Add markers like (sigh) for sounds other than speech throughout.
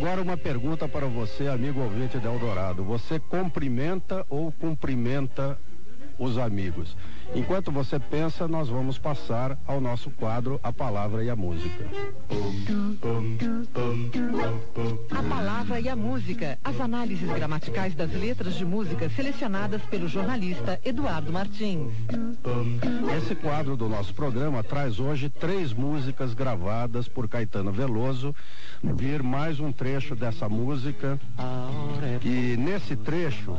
Agora uma pergunta para você, amigo ouvinte de Eldorado. Você cumprimenta ou cumprimenta os amigos? Enquanto você pensa, nós vamos passar ao nosso quadro A Palavra e a Música. A Palavra e a Música. As análises gramaticais das letras de música selecionadas pelo jornalista Eduardo Martins. Esse quadro do nosso programa traz hoje três músicas gravadas por Caetano Veloso. Vir mais um trecho dessa música. E nesse trecho,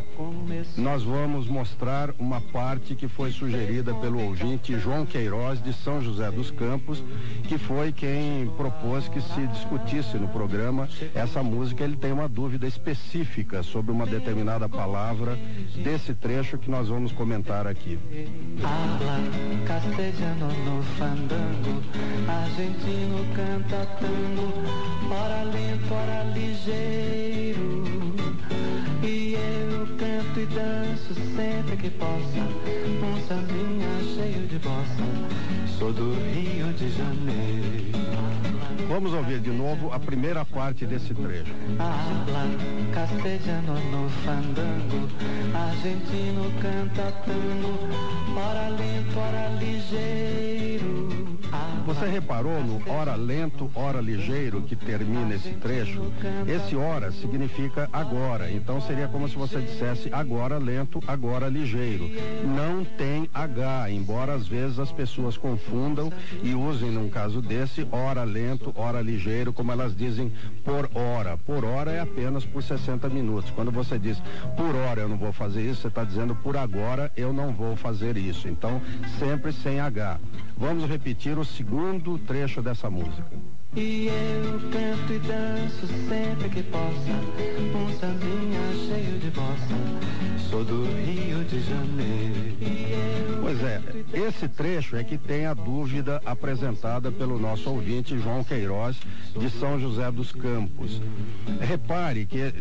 nós vamos mostrar uma parte que foi sugerida pelo ouvinte João Queiroz de São José dos Campos, que foi quem propôs que se discutisse no programa essa música. Ele tem uma dúvida específica sobre uma determinada palavra desse trecho que nós vamos comentar aqui. Habla castelhano no fandango, argentino canta tango, ora lento, ora ligeiro. E danço sempre que possa, um sambinha cheio de bossa. Sou do Rio de Janeiro. Vamos ouvir de novo a primeira parte desse trecho. Habla castelhano no fandango, argentino canta tango, ora lento, ora ligeiro. Você reparou no hora lento, hora ligeiro que termina esse trecho? Esse hora significa agora, então seria como se você dissesse agora lento, agora ligeiro. Não tem H, embora às vezes as pessoas confundam e usem num caso desse hora lento, hora ligeiro, como elas dizem por hora. Por hora é apenas por 60 minutos. Quando você diz por hora eu não vou fazer isso, você está dizendo por agora eu não vou fazer isso. Então sempre sem H. Vamos repetir o segundo trecho dessa música. E eu canto e danço sempre que possa, um sambinha cheio de bossa. Sou do Rio de Janeiro. Pois é, esse trecho é que tem a dúvida apresentada pelo nosso ouvinte João Queiroz, de São José dos Campos. Repare que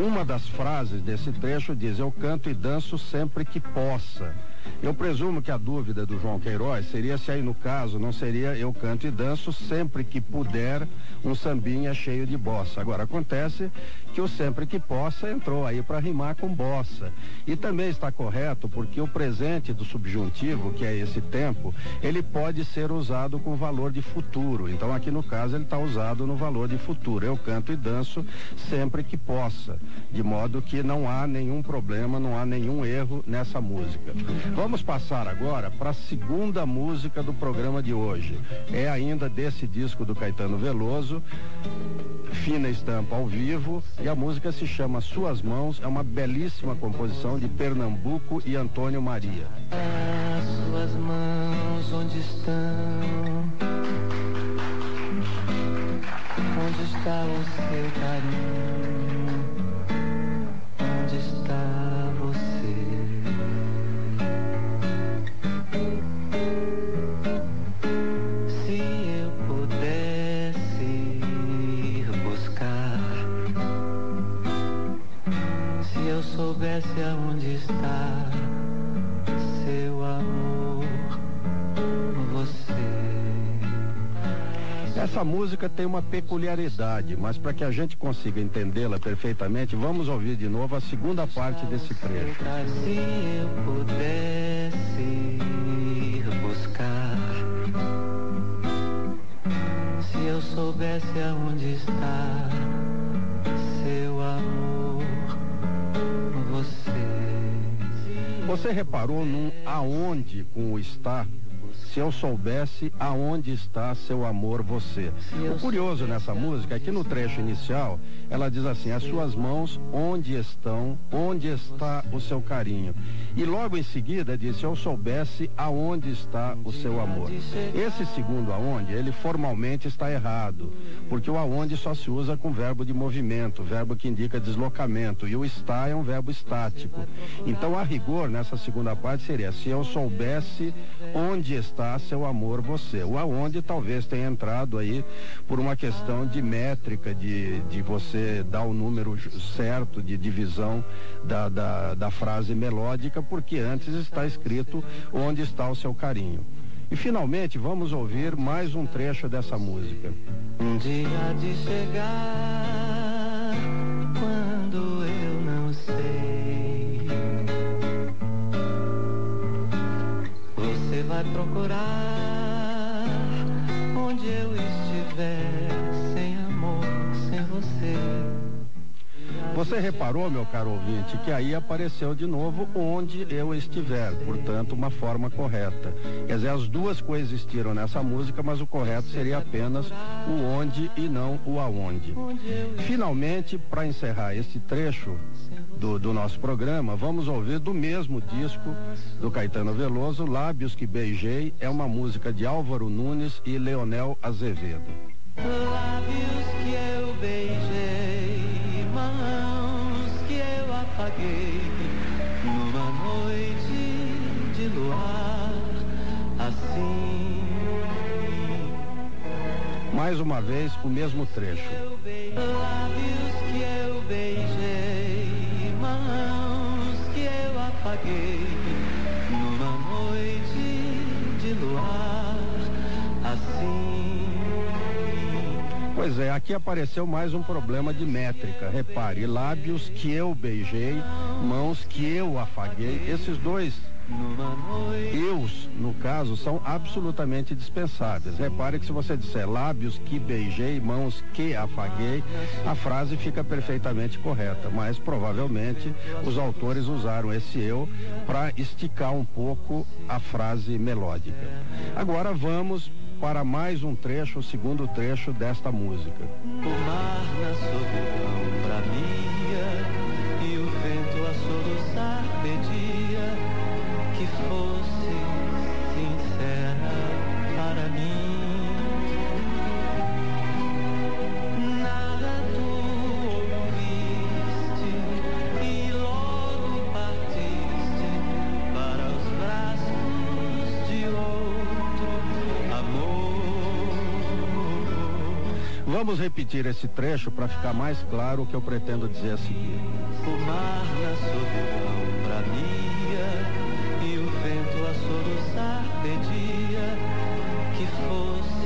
uma das frases desse trecho diz: Eu canto e danço sempre que possa. Eu presumo que a dúvida do João Queiroz seria se aí no caso não seria eu canto e danço sempre que puder um sambinha cheio de bossa. Agora acontece que o sempre que possa entrou aí para rimar com bossa. E também está correto porque o presente do subjuntivo, que é esse tempo, ele pode ser usado com valor de futuro. Então aqui no caso ele está usado no valor de futuro. Eu canto e danço sempre que possa, de modo que não há nenhum problema, não há nenhum erro nessa música. Vamos passar agora para a segunda música do programa de hoje. É ainda desse disco do Caetano Veloso, Fina Estampa ao vivo, e a música se chama Suas Mãos, é uma belíssima composição de Pernambuco e Antônio Maria. Suas mãos onde estão? Onde está o seu carinho? Soubesse aonde está seu amor, você. Essa música tem uma peculiaridade, mas para que a gente consiga entendê-la perfeitamente, vamos ouvir de novo a segunda parte desse trecho. Se eu pudesse ir buscar, se eu soubesse aonde está você. Reparou num aonde com o está? Se eu soubesse aonde está seu amor, você. O curioso nessa música é que no trecho inicial ela diz assim: as suas mãos onde estão, onde está o seu carinho. E logo em seguida diz: se eu soubesse aonde está o seu amor. Esse segundo aonde, ele formalmente está errado, porque o aonde só se usa com verbo de movimento, verbo que indica deslocamento, e o está é um verbo estático. Então, a rigor, nessa segunda parte seria: se eu soubesse onde seu amor, você. O aonde talvez tenha entrado aí por uma questão de métrica, de, de você dar o número certo de divisão da, da, da frase melódica, porque antes está escrito onde está o seu carinho. E finalmente vamos ouvir mais um trecho dessa música. Um dia de chegar procurar onde eu estiver, sem amor, sem você. Você reparou, meu caro ouvinte, que aí apareceu de novo onde eu estiver, portanto, uma forma correta. Quer dizer, as duas coexistiram nessa música, mas o correto seria apenas o onde e não o aonde. Finalmente, para encerrar este trecho do, do nosso programa, vamos ouvir do mesmo disco do Caetano Veloso, Lábios que Beijei, é uma música de Álvaro Nunes e Leonel Azevedo. Lábios que eu beijei, mãos que eu apaguei, numa noite de luar, assim. Mais uma vez, o mesmo trecho. Lábios que eu beijei, apaguei, numa noite de luar, assim. Pois é, aqui apareceu mais um problema de métrica. Repare, lábios que eu beijei, mãos que eu afaguei. Esses dois eus, no caso, são absolutamente dispensáveis. Repare que se você disser lábios que beijei, mãos que afaguei, a frase fica perfeitamente correta. Mas provavelmente os autores usaram esse eu para esticar um pouco a frase melódica. Agora vamos para mais um trecho, o segundo trecho desta música. O mar na solidão bramia Vamos repetir esse trecho para ficar mais claro o que eu pretendo dizer a seguir. O mar na solidão bramia e o vento a soluçar pedia que fosse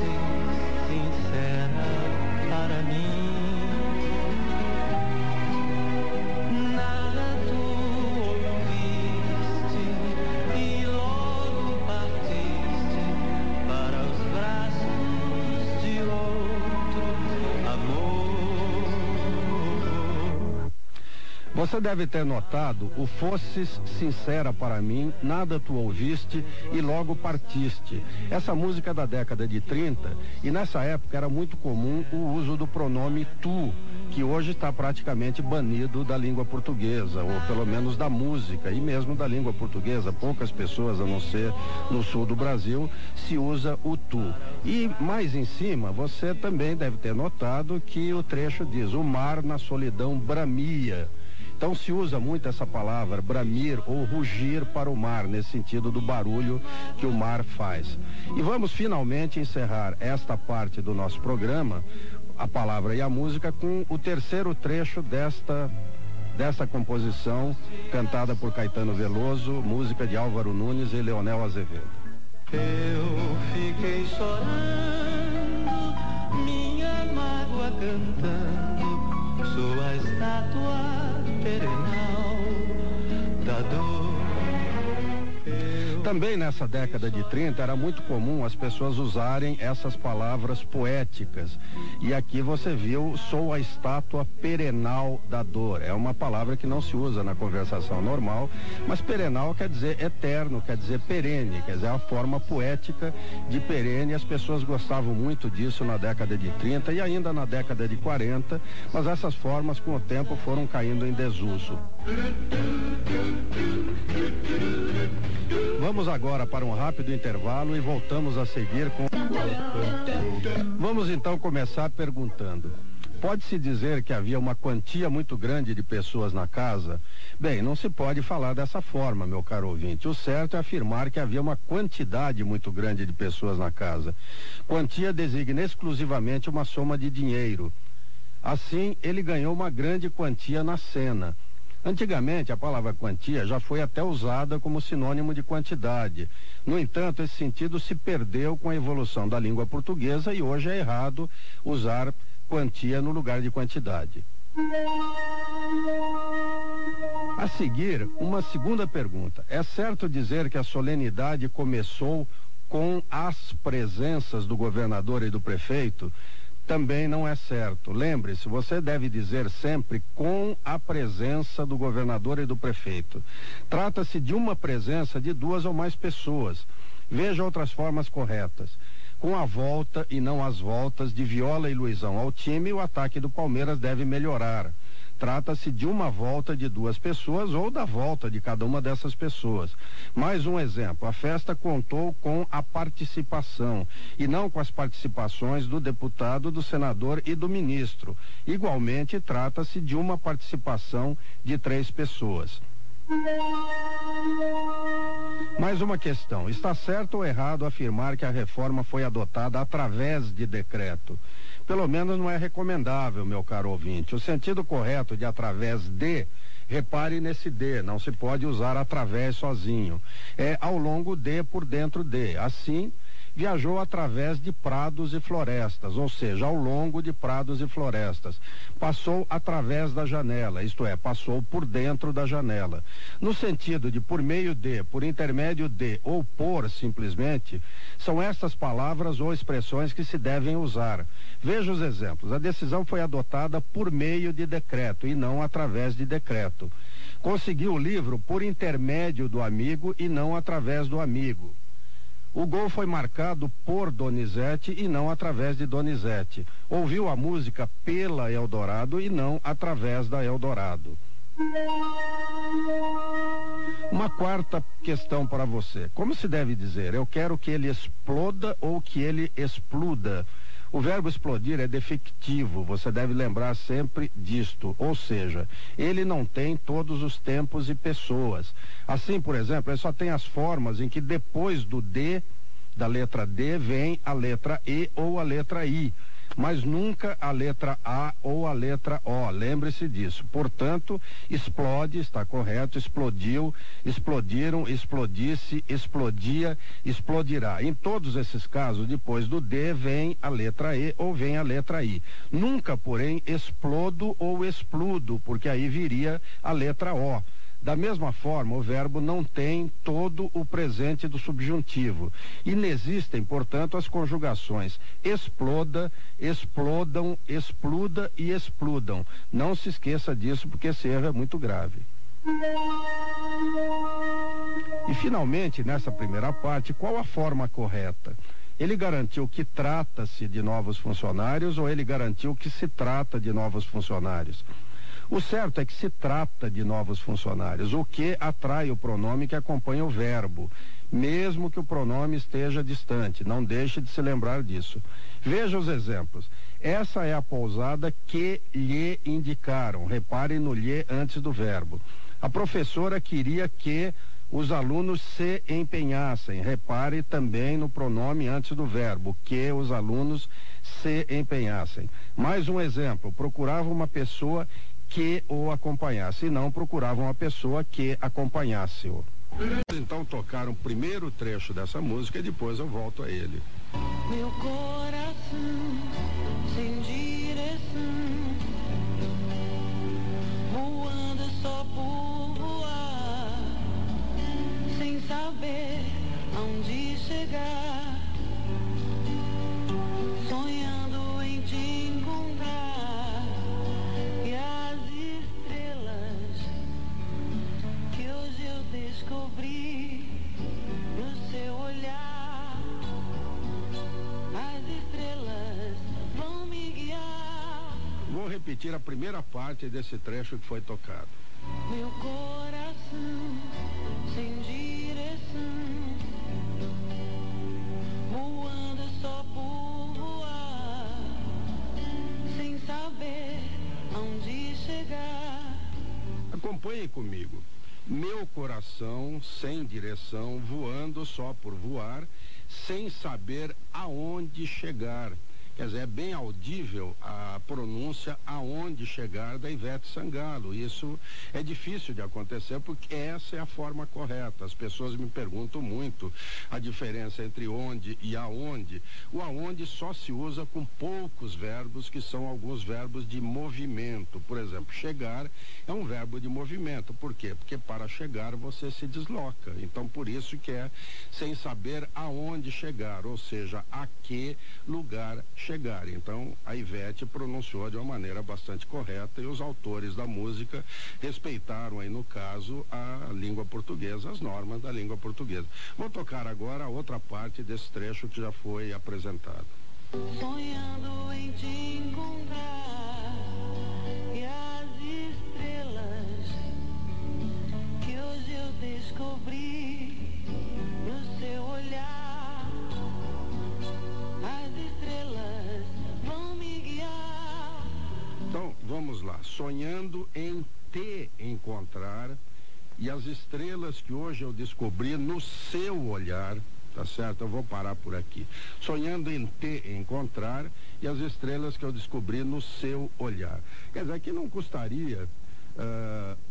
Você deve ter notado o fosses sincera para mim, nada tu ouviste e logo partiste. Essa música é da década de 30 e nessa época era muito comum o uso do pronome tu, que hoje está praticamente banido da língua portuguesa, ou pelo menos da música e mesmo da língua portuguesa. Poucas pessoas, a não ser no sul do Brasil, se usa o tu. E mais em cima, você também deve ter notado que o trecho diz: o mar na solidão bramia. Então se usa muito essa palavra bramir ou rugir para o mar, nesse sentido do barulho que o mar faz. E vamos finalmente encerrar esta parte do nosso programa, a palavra e a música, com o terceiro trecho desta dessa composição cantada por Caetano Veloso, música de Álvaro Nunes e Leonel Azevedo. Eu fiquei chorando, minha mágoa cantando, sou a estátua perenal da dor. Também nessa década de 30 era muito comum as pessoas usarem essas palavras poéticas. E aqui você viu, sou a estátua perenal da dor. É uma palavra que não se usa na conversação normal, mas perenal quer dizer eterno, quer dizer perene, quer dizer a forma poética de perene. As pessoas gostavam muito disso na década de 30 e ainda na década de 40, mas essas formas com o tempo foram caindo em desuso. Vamos agora para um rápido intervalo e voltamos a seguir com. Vamos então começar perguntando. Pode-se dizer que havia uma quantia muito grande de pessoas na casa? Bem, não se pode falar dessa forma, meu caro ouvinte. O certo é afirmar que havia uma quantidade muito grande de pessoas na casa. Quantia designa exclusivamente uma soma de dinheiro. Assim, ele ganhou uma grande quantia na cena. Antigamente, a palavra quantia já foi até usada como sinônimo de quantidade. No entanto, esse sentido se perdeu com a evolução da língua portuguesa e hoje é errado usar quantia no lugar de quantidade. A seguir, uma segunda pergunta. É certo dizer que a solenidade começou com as presenças do governador e do prefeito, também não é certo. Lembre-se, você deve dizer sempre com a presença do governador e do prefeito. Trata-se de uma presença de duas ou mais pessoas. Veja outras formas corretas. Com a volta e não as voltas de Viola e Luizão ao time, o ataque do Palmeiras deve melhorar. Trata-se de uma volta de duas pessoas ou da volta de cada uma dessas pessoas. Mais um exemplo: a festa contou com a participação e não com as participações do deputado, do senador e do ministro. Igualmente, trata-se de uma participação de três pessoas. Mais uma questão: está certo ou errado afirmar que a reforma foi adotada através de decreto? Pelo menos não é recomendável, meu caro ouvinte. O sentido correto de através de, repare nesse de, não se pode usar através sozinho. É ao longo de, por dentro de. Assim, viajou através de prados e florestas, ou seja, ao longo de prados e florestas. Passou através da janela, isto é, passou por dentro da janela. No sentido de por meio de, por intermédio de ou por simplesmente, são estas palavras ou expressões que se devem usar. Veja os exemplos. A decisão foi adotada por meio de decreto e não através de decreto. Conseguiu o livro por intermédio do amigo e não através do amigo. O gol foi marcado por Donizete e não através de Donizete. Ouviu a música pela Eldorado e não através da Eldorado. Uma quarta questão para você. Como se deve dizer? Eu quero que ele exploda ou que ele exploda? O verbo explodir é defectivo, você deve lembrar sempre disto. Ou seja, ele não tem todos os tempos e pessoas. Assim, por exemplo, ele só tem as formas em que depois do D, da letra D, vem a letra E ou a letra I mas nunca a letra A ou a letra O. Lembre-se disso. Portanto, explode, está correto, explodiu, explodiram, explodisse, explodia, explodirá. Em todos esses casos, depois do D vem a letra E ou vem a letra I. Nunca, porém, explodo ou expludo, porque aí viria a letra O. Da mesma forma, o verbo não tem todo o presente do subjuntivo. Inexistem, portanto, as conjugações exploda, explodam, expluda e expludam. Não se esqueça disso, porque esse erro é muito grave. E finalmente, nessa primeira parte, qual a forma correta? Ele garantiu que trata-se de novos funcionários ou ele garantiu que se trata de novos funcionários? O certo é que se trata de novos funcionários, o que atrai o pronome que acompanha o verbo, mesmo que o pronome esteja distante. Não deixe de se lembrar disso. Veja os exemplos. Essa é a pousada que lhe indicaram. Repare no lhe antes do verbo. A professora queria que os alunos se empenhassem. Repare também no pronome antes do verbo, que os alunos se empenhassem. Mais um exemplo: procurava uma pessoa que o acompanhasse, e não procuravam uma pessoa que acompanhasse-o. Então tocaram o primeiro trecho dessa música e depois eu volto a ele. Meu coração sem direção, voando só por voar, sem saber aonde chegar, sonhando em te encontrar. Descobri no seu olhar. As estrelas vão me guiar. Vou repetir a primeira parte desse trecho que foi tocado. Meu coração sem direção, voando só por voar, sem saber aonde chegar. Acompanhem comigo. Meu coração sem direção, voando só por voar, sem saber aonde chegar. Quer dizer, é bem audível a pronúncia aonde chegar da Ivete Sangalo. Isso é difícil de acontecer porque essa é a forma correta. As pessoas me perguntam muito a diferença entre onde e aonde. O aonde só se usa com poucos verbos que são alguns verbos de movimento. Por exemplo, chegar é um verbo de movimento. Por quê? Porque para chegar você se desloca. Então, por isso que é sem saber aonde chegar, ou seja, a que lugar chegar. Então, a Ivete pronunciou de uma maneira bastante correta e os autores da música respeitaram aí, no caso, a língua portuguesa, as normas da língua portuguesa. Vou tocar agora a outra parte desse trecho que já foi apresentado. Sonhando em te encontrar e as estrelas que hoje eu descobri no seu olhar. Então, vamos lá. Sonhando em te encontrar e as estrelas que hoje eu descobri no seu olhar, tá certo? Eu vou parar por aqui. Sonhando em te encontrar e as estrelas que eu descobri no seu olhar. Quer dizer, que não custaria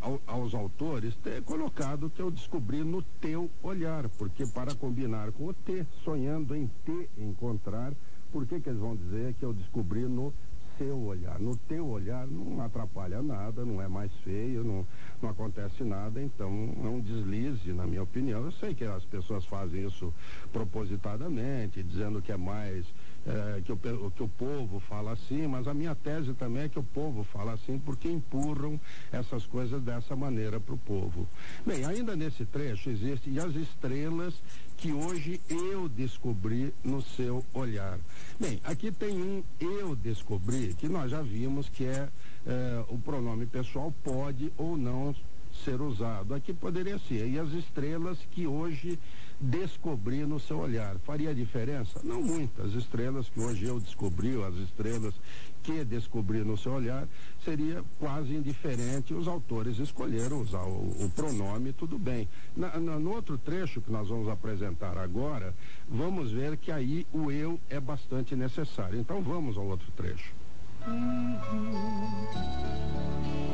ao- aos autores ter colocado que eu descobri no teu olhar, porque para combinar com o te, sonhando em te encontrar, por que que eles vão dizer que eu descobri no seu olhar? No teu olhar não atrapalha nada, não é mais feio, não, não acontece nada, então é um deslize, na minha opinião. Eu sei que as pessoas fazem isso propositadamente, dizendo que é mais eh, que, o, que o povo fala assim, mas a minha tese também é que o povo fala assim porque empurram essas coisas dessa maneira para o povo. Bem, ainda nesse trecho existe e as estrelas que hoje eu descobri no seu olhar. Bem, aqui tem um eu descobri que nós já vimos que é eh, o pronome pessoal pode ou não ser usado. Aqui poderia ser. E as estrelas que hoje descobri no seu olhar. Faria diferença? Não muito. As estrelas que hoje eu descobri, as estrelas que descobri no seu olhar, seria quase indiferente. Os autores escolheram usar o, o pronome, tudo bem. Na- na- no outro trecho que nós vamos apresentar agora, vamos ver que aí o eu é bastante necessário. Então vamos ao outro trecho.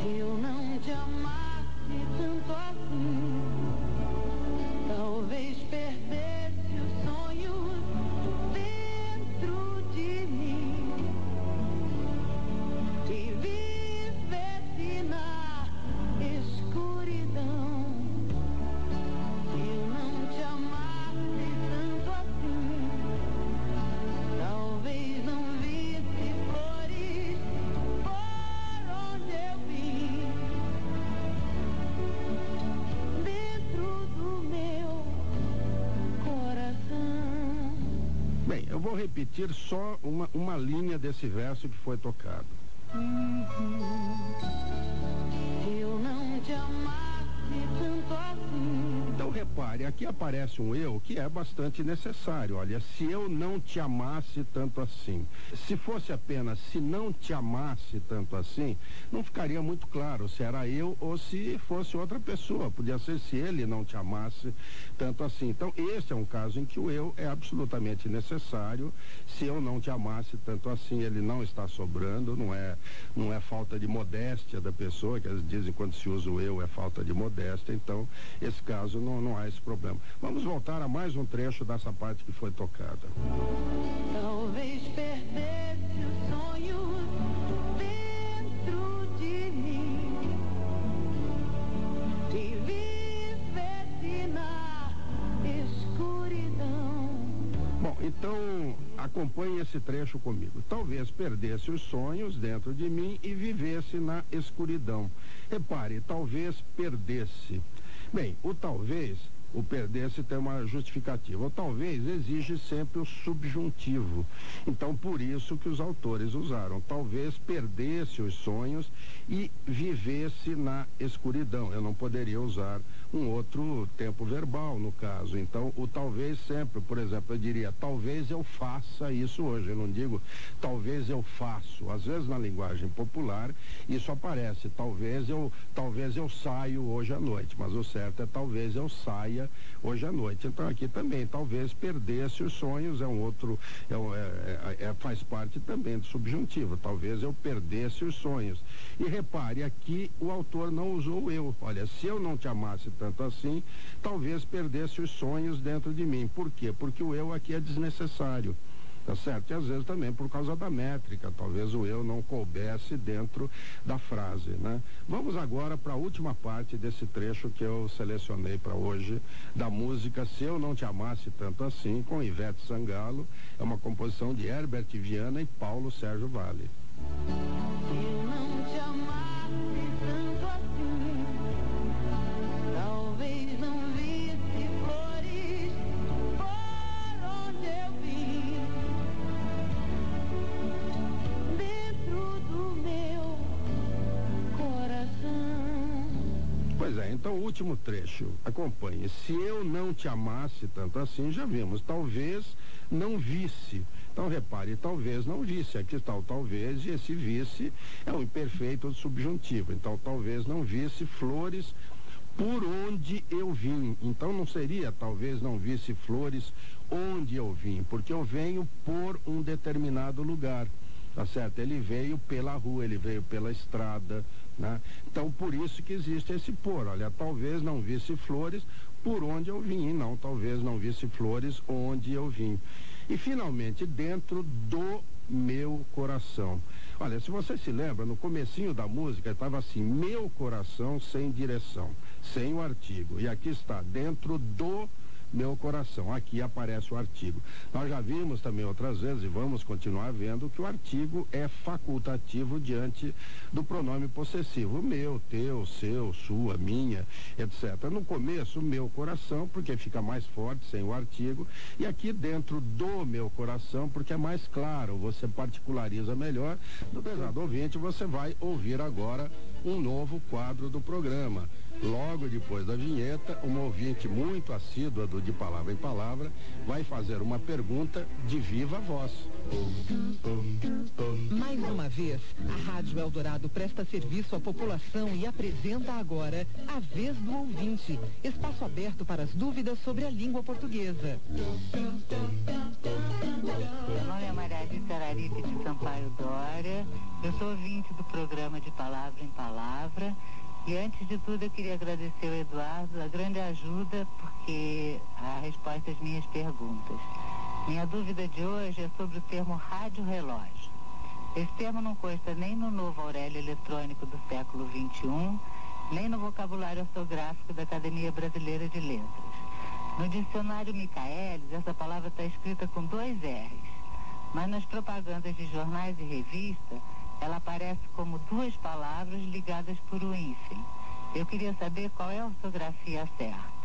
Se eu não te amasse tanto assim, talvez perdesse repetir só uma, uma linha desse verso que foi tocado. Se eu não te amasse tanto assim, Então repare, aqui aparece um eu que é bastante necessário. Olha, se eu não te amasse tanto assim. Se fosse apenas se não te amasse tanto assim, não ficaria muito claro se era eu ou se fosse outra pessoa. Podia ser se ele não te amasse tanto assim. Então, esse é um caso em que o eu é absolutamente necessário. Se eu não te amasse tanto assim, ele não está sobrando, não é, não é falta de modéstia da pessoa, que eles dizem quando se usa o eu é falta de modéstia. Então, esse caso não, não há esse problema. Vamos voltar a mais um trecho dessa parte que foi tocada. talvez perdesse os sonhos dentro de mim e vivesse na escuridão. Bom, então acompanhe esse trecho comigo. Talvez perdesse os sonhos dentro de mim e vivesse na escuridão. Repare, talvez perdesse. Bem, o talvez, o perdesse tem uma justificativa. O talvez exige sempre o subjuntivo. Então, por isso que os autores usaram. Talvez perdesse os sonhos e vivesse na escuridão. Eu não poderia usar um outro tempo verbal, no caso. Então, o talvez sempre, por exemplo, eu diria, talvez eu faça isso hoje. Eu não digo, talvez eu faço. Às vezes, na linguagem popular, isso aparece. Talvez eu, talvez eu saio hoje à noite. Mas o certo é talvez eu saia hoje à noite. Então, aqui também, talvez perdesse os sonhos é um outro, é, é, é, faz parte também do subjuntivo. Talvez eu perdesse os sonhos. E repare, aqui o autor não usou eu. Olha, se eu não te amasse tanto assim, talvez perdesse os sonhos dentro de mim. Por quê? Porque o eu aqui é desnecessário. Tá certo? E às vezes também por causa da métrica, talvez o eu não coubesse dentro da frase, né? Vamos agora para a última parte desse trecho que eu selecionei para hoje, da música Se Eu Não Te Amasse Tanto Assim, com Ivete Sangalo. É uma composição de Herbert Viana e Paulo Sérgio Vale. Eu não te amasse tanto assim, é, então o último trecho, acompanhe. Se eu não te amasse tanto assim, já vimos, talvez não visse. Então repare, talvez não visse. Aqui está o talvez e esse visse é um imperfeito subjuntivo. Então talvez não visse flores por onde eu vim. Então não seria talvez não visse flores onde eu vim, porque eu venho por um determinado lugar. Tá certo? Ele veio pela rua, ele veio pela estrada, né? Então por isso que existe esse por. Olha, talvez não visse flores por onde eu vim, não, talvez não visse flores onde eu vim. E finalmente, dentro do meu coração. Olha, se você se lembra, no comecinho da música estava assim, meu coração sem direção, sem o artigo. E aqui está, dentro do meu coração. Aqui aparece o artigo. Nós já vimos também outras vezes e vamos continuar vendo que o artigo é facultativo diante do pronome possessivo. Meu, teu, seu, sua, minha, etc. No começo, meu coração, porque fica mais forte sem o artigo. E aqui dentro do meu coração, porque é mais claro, você particulariza melhor. Do pesado ouvinte, você vai ouvir agora um novo quadro do programa. Logo depois da vinheta, uma ouvinte muito assídua do De Palavra em Palavra vai fazer uma pergunta de viva voz. Mais uma vez, a Rádio Eldorado presta serviço à população e apresenta agora a Vez do Ouvinte, espaço aberto para as dúvidas sobre a língua portuguesa. Meu nome é Maria Alice Araripe de Sampaio Dória. Eu sou ouvinte do programa de Palavra em Palavra. E antes de tudo eu queria agradecer ao Eduardo a grande ajuda, porque a resposta às minhas perguntas. Minha dúvida de hoje é sobre o termo rádio relógio. Esse termo não consta nem no novo Aurélio Eletrônico do século XXI, nem no vocabulário ortográfico da Academia Brasileira de Letras. No dicionário Micaelis, essa palavra está escrita com dois R's, mas nas propagandas de jornais e revistas, ela aparece como duas palavras ligadas por um hífen. Eu queria saber qual é a ortografia certa.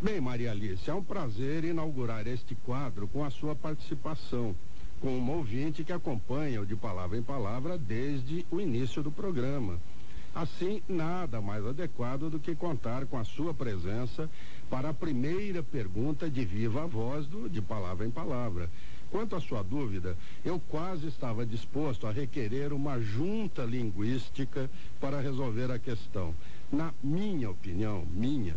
Bem, Maria Alice, é um prazer inaugurar este quadro com a sua participação, com uma ouvinte que acompanha o de palavra em palavra desde o início do programa. Assim, nada mais adequado do que contar com a sua presença para a primeira pergunta de viva voz do de palavra em palavra. Quanto à sua dúvida, eu quase estava disposto a requerer uma junta linguística para resolver a questão. Na minha opinião, minha,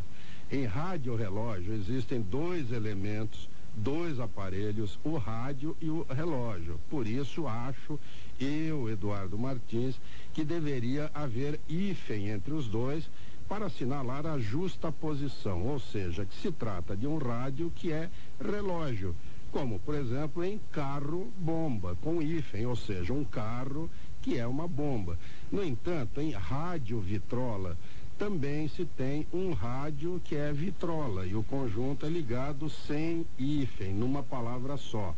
em rádio relógio existem dois elementos, dois aparelhos, o rádio e o relógio. Por isso acho eu, Eduardo Martins, que deveria haver hífen entre os dois para assinalar a justa posição, ou seja, que se trata de um rádio que é relógio como, por exemplo, em carro-bomba, com hífen, ou seja, um carro que é uma bomba. No entanto, em rádio-vitrola, também se tem um rádio que é vitrola e o conjunto é ligado sem hífen, numa palavra só.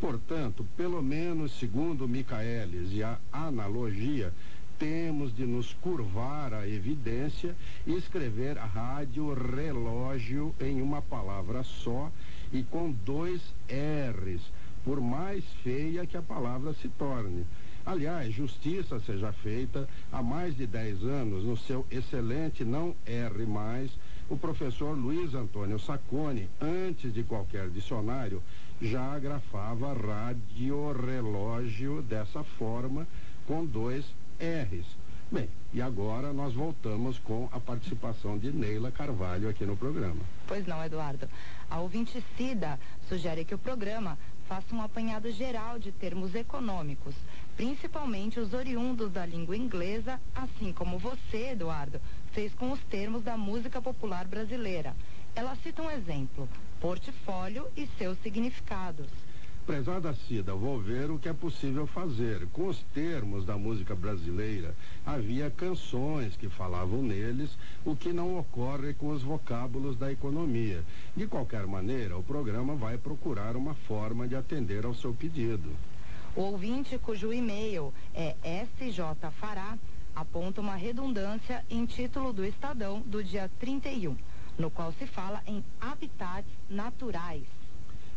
Portanto, pelo menos segundo Micaelis e a analogia, temos de nos curvar à evidência e escrever rádio relógio em uma palavra só e com dois R's, por mais feia que a palavra se torne. Aliás, justiça seja feita há mais de 10 anos no seu excelente não R mais, o professor Luiz Antônio Sacconi, antes de qualquer dicionário, já agrafava radiorelógio dessa forma, com dois R's. Bem, e agora nós voltamos com a participação de Neila Carvalho aqui no programa. Pois não, Eduardo. A ouvinte Cida sugere que o programa faça um apanhado geral de termos econômicos, principalmente os oriundos da língua inglesa, assim como você, Eduardo, fez com os termos da música popular brasileira. Ela cita um exemplo: portfólio e seus significados. Prezada Cida, vou ver o que é possível fazer. Com os termos da música brasileira, havia canções que falavam neles, o que não ocorre com os vocábulos da economia. De qualquer maneira, o programa vai procurar uma forma de atender ao seu pedido. O ouvinte cujo e-mail é SJ Fará aponta uma redundância em título do Estadão do dia 31, no qual se fala em habitats naturais.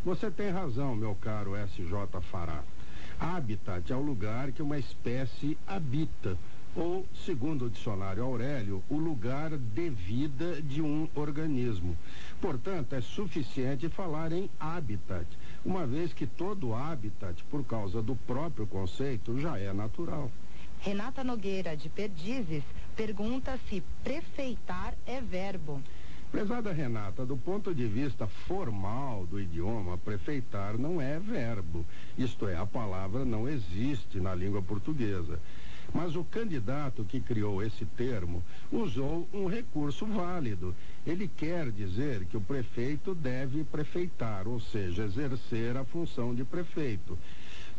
Você tem razão, meu caro SJ Fará. Habitat é o lugar que uma espécie habita, ou, segundo o dicionário Aurélio, o lugar de vida de um organismo. Portanto, é suficiente falar em habitat, uma vez que todo habitat, por causa do próprio conceito, já é natural. Renata Nogueira, de Perdizes, pergunta se prefeitar é verbo. Prezada Renata, do ponto de vista formal do idioma, prefeitar não é verbo. Isto é, a palavra não existe na língua portuguesa. Mas o candidato que criou esse termo usou um recurso válido. Ele quer dizer que o prefeito deve prefeitar, ou seja, exercer a função de prefeito.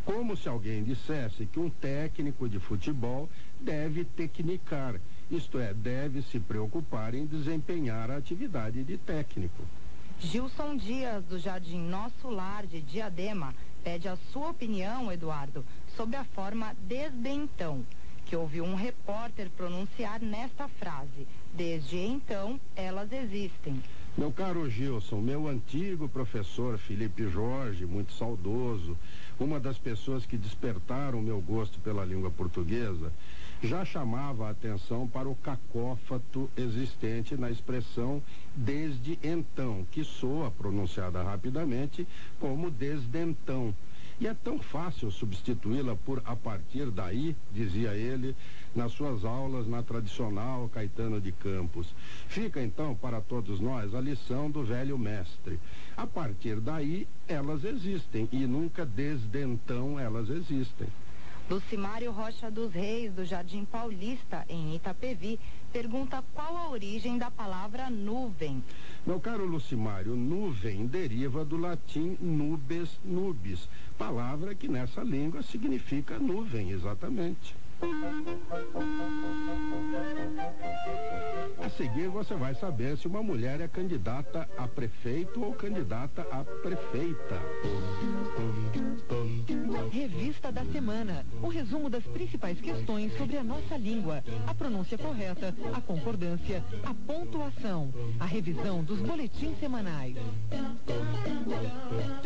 Como se alguém dissesse que um técnico de futebol deve tecnicar isto é, deve se preocupar em desempenhar a atividade de técnico. Gilson Dias, do Jardim Nosso Lar de Diadema, pede a sua opinião, Eduardo, sobre a forma desde então, que ouviu um repórter pronunciar nesta frase: Desde então, elas existem. Meu caro Gilson, meu antigo professor Felipe Jorge, muito saudoso, uma das pessoas que despertaram meu gosto pela língua portuguesa, já chamava a atenção para o cacófato existente na expressão desde então, que soa pronunciada rapidamente como desde então. E é tão fácil substituí-la por a partir daí, dizia ele, nas suas aulas na tradicional Caetano de Campos. Fica então para todos nós a lição do velho mestre. A partir daí, elas existem e nunca desde então elas existem. Lucimário Rocha dos Reis, do Jardim Paulista, em Itapevi, pergunta qual a origem da palavra nuvem. Meu caro Lucimário, nuvem deriva do latim nubes nubis, palavra que nessa língua significa nuvem, exatamente. A seguir, você vai saber se uma mulher é candidata a prefeito ou candidata a prefeita. Revista da Semana. O resumo das principais questões sobre a nossa língua. A pronúncia correta, a concordância, a pontuação. A revisão dos boletins semanais.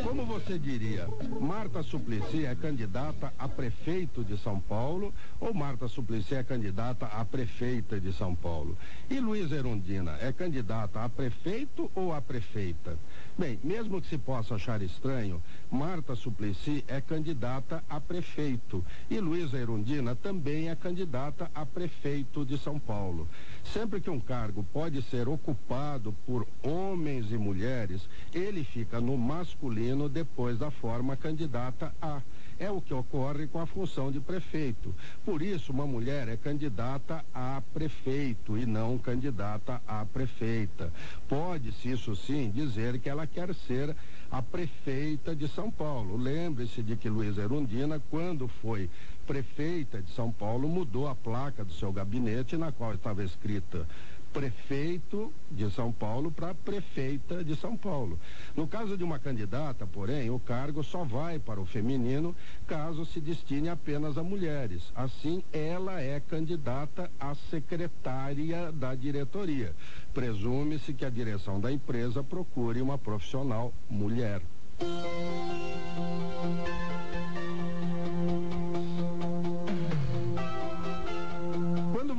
Como você diria, Marta Suplicy é candidata a prefeito de São Paulo ou Marta Suplicy é candidata a prefeita de São Paulo? E Luiz Erundina é candidata a prefeito ou a prefeita? Bem, mesmo que se possa achar estranho, Marta Suplicy é candidata a prefeito e Luísa Erundina também é candidata a prefeito de São Paulo. Sempre que um cargo pode ser ocupado por homens e mulheres, ele fica no masculino depois da forma candidata a. É o que ocorre com a função de prefeito. Por isso, uma mulher é candidata a prefeito e não candidata a prefeita. Pode-se, isso sim, dizer que ela quer ser a prefeita de São Paulo. Lembre-se de que Luísa Erundina, quando foi prefeita de São Paulo, mudou a placa do seu gabinete, na qual estava escrita prefeito de São Paulo para prefeita de São Paulo. No caso de uma candidata, porém, o cargo só vai para o feminino caso se destine apenas a mulheres. Assim, ela é candidata a secretária da diretoria. Presume-se que a direção da empresa procure uma profissional mulher.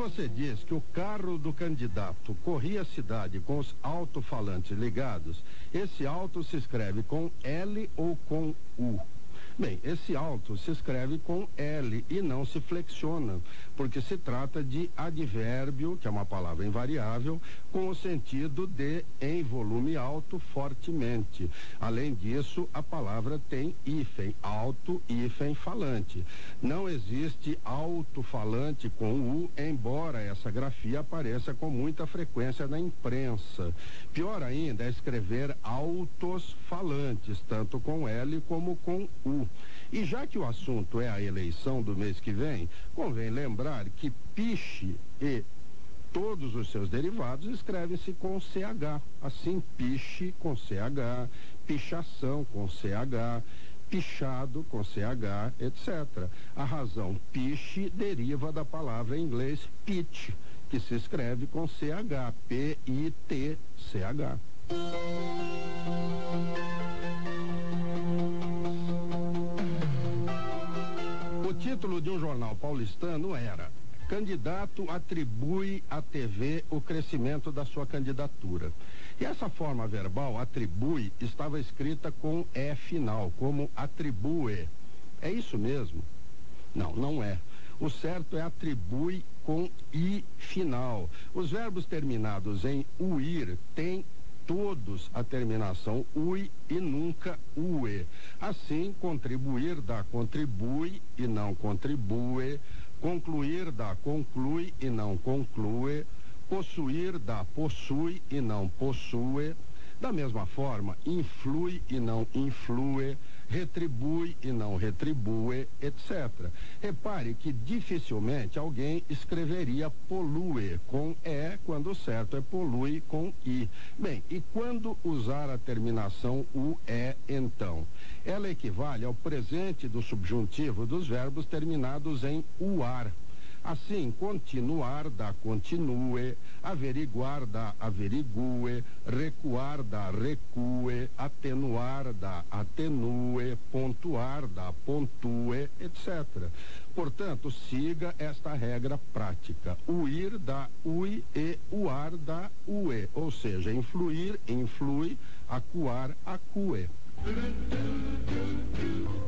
Você diz que o carro do candidato corria a cidade com os alto-falantes ligados, esse alto se escreve com L ou com U? Bem, esse alto se escreve com L e não se flexiona, porque se trata de advérbio, que é uma palavra invariável, com o sentido de em volume alto fortemente. Além disso, a palavra tem hífen, alto, hífen, falante. Não existe alto-falante com U, embora essa grafia apareça com muita frequência na imprensa. Pior ainda é escrever altos falantes, tanto com L como com U. E já que o assunto é a eleição do mês que vem, convém lembrar que piche e todos os seus derivados escrevem-se com CH. Assim, piche com CH, pichação com CH, pichado com CH, etc. A razão piche deriva da palavra em inglês pitch, que se escreve com CH, P-I-T-C-H. O título de um jornal paulistano era Candidato atribui à TV o crescimento da sua candidatura. E essa forma verbal, atribui, estava escrita com E final, como atribui. É isso mesmo? Não, não é. O certo é atribui com I final. Os verbos terminados em uir têm todos a terminação ui e nunca ue. Assim, contribuir dá contribui e não contribui. Concluir dá conclui e não conclui. Possuir dá possui e não possui. Da mesma forma, influi e não influi retribui e não retribui, etc. Repare que dificilmente alguém escreveria polui com E, quando o certo é polui com I. Bem, e quando usar a terminação UE, então? Ela equivale ao presente do subjuntivo dos verbos terminados em UAR. Assim, continuar dá continue, averiguar dá averigue, recuar dá recue, atenuar dá atenue, pontuar dá pontue, etc. Portanto, siga esta regra prática. Uir dá ui e uar dá ue, ou seja, influir, influi, acuar, acue.